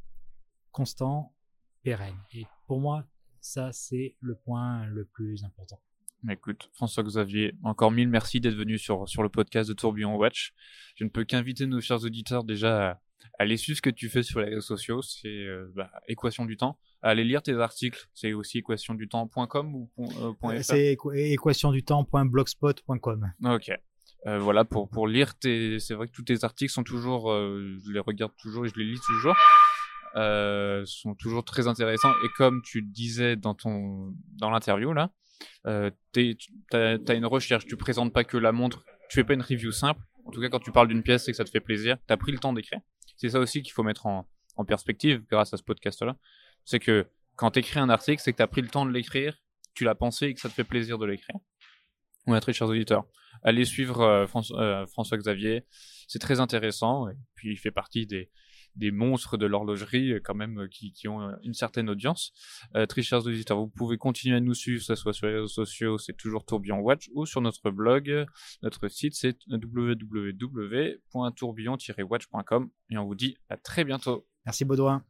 constant, pérenne. Et pour moi, ça, c'est le point le plus important. Écoute, François-Xavier, encore mille merci d'être venu sur, sur le podcast de Tourbillon Watch. Je ne peux qu'inviter nos chers auditeurs déjà à, aller suivre ce que tu fais sur les réseaux sociaux, c'est euh, bah, Équation du temps. À aller lire tes articles, c'est aussi équationdutemps.com ou euh, euh, C'est équationdutemps.blogspot.com. Ok. voilà, pour, pour lire tes... C'est vrai que tous tes articles sont toujours... je les regarde toujours et je les lis toujours. sont toujours très intéressants. Et comme tu disais dans, ton... dans l'interview, là, euh, tu as, une recherche, tu présentes pas que la montre, tu fais pas une review simple. En tout cas, quand tu parles d'une pièce, c'est que ça te fait plaisir. Tu as pris le temps d'écrire. C'est ça aussi qu'il faut mettre en, perspective grâce à ce podcast-là. C'est que quand tu écris un article, c'est que tu as pris le temps de l'écrire, tu l'as pensé et que ça te fait plaisir de l'écrire. Ouais, très chers auditeurs. Allez suivre euh, euh, François Xavier. C'est très intéressant. Et puis, il fait partie des, des monstres de l'horlogerie euh, quand même euh, qui, ont euh, une certaine audience. très chers auditeurs, vous pouvez continuer à nous suivre, que ce soit sur les réseaux sociaux, c'est toujours Tourbillon Watch, ou sur notre blog. Notre site, c'est www.tourbillon-watch.com. Et on vous dit à très bientôt. Merci Baudouin.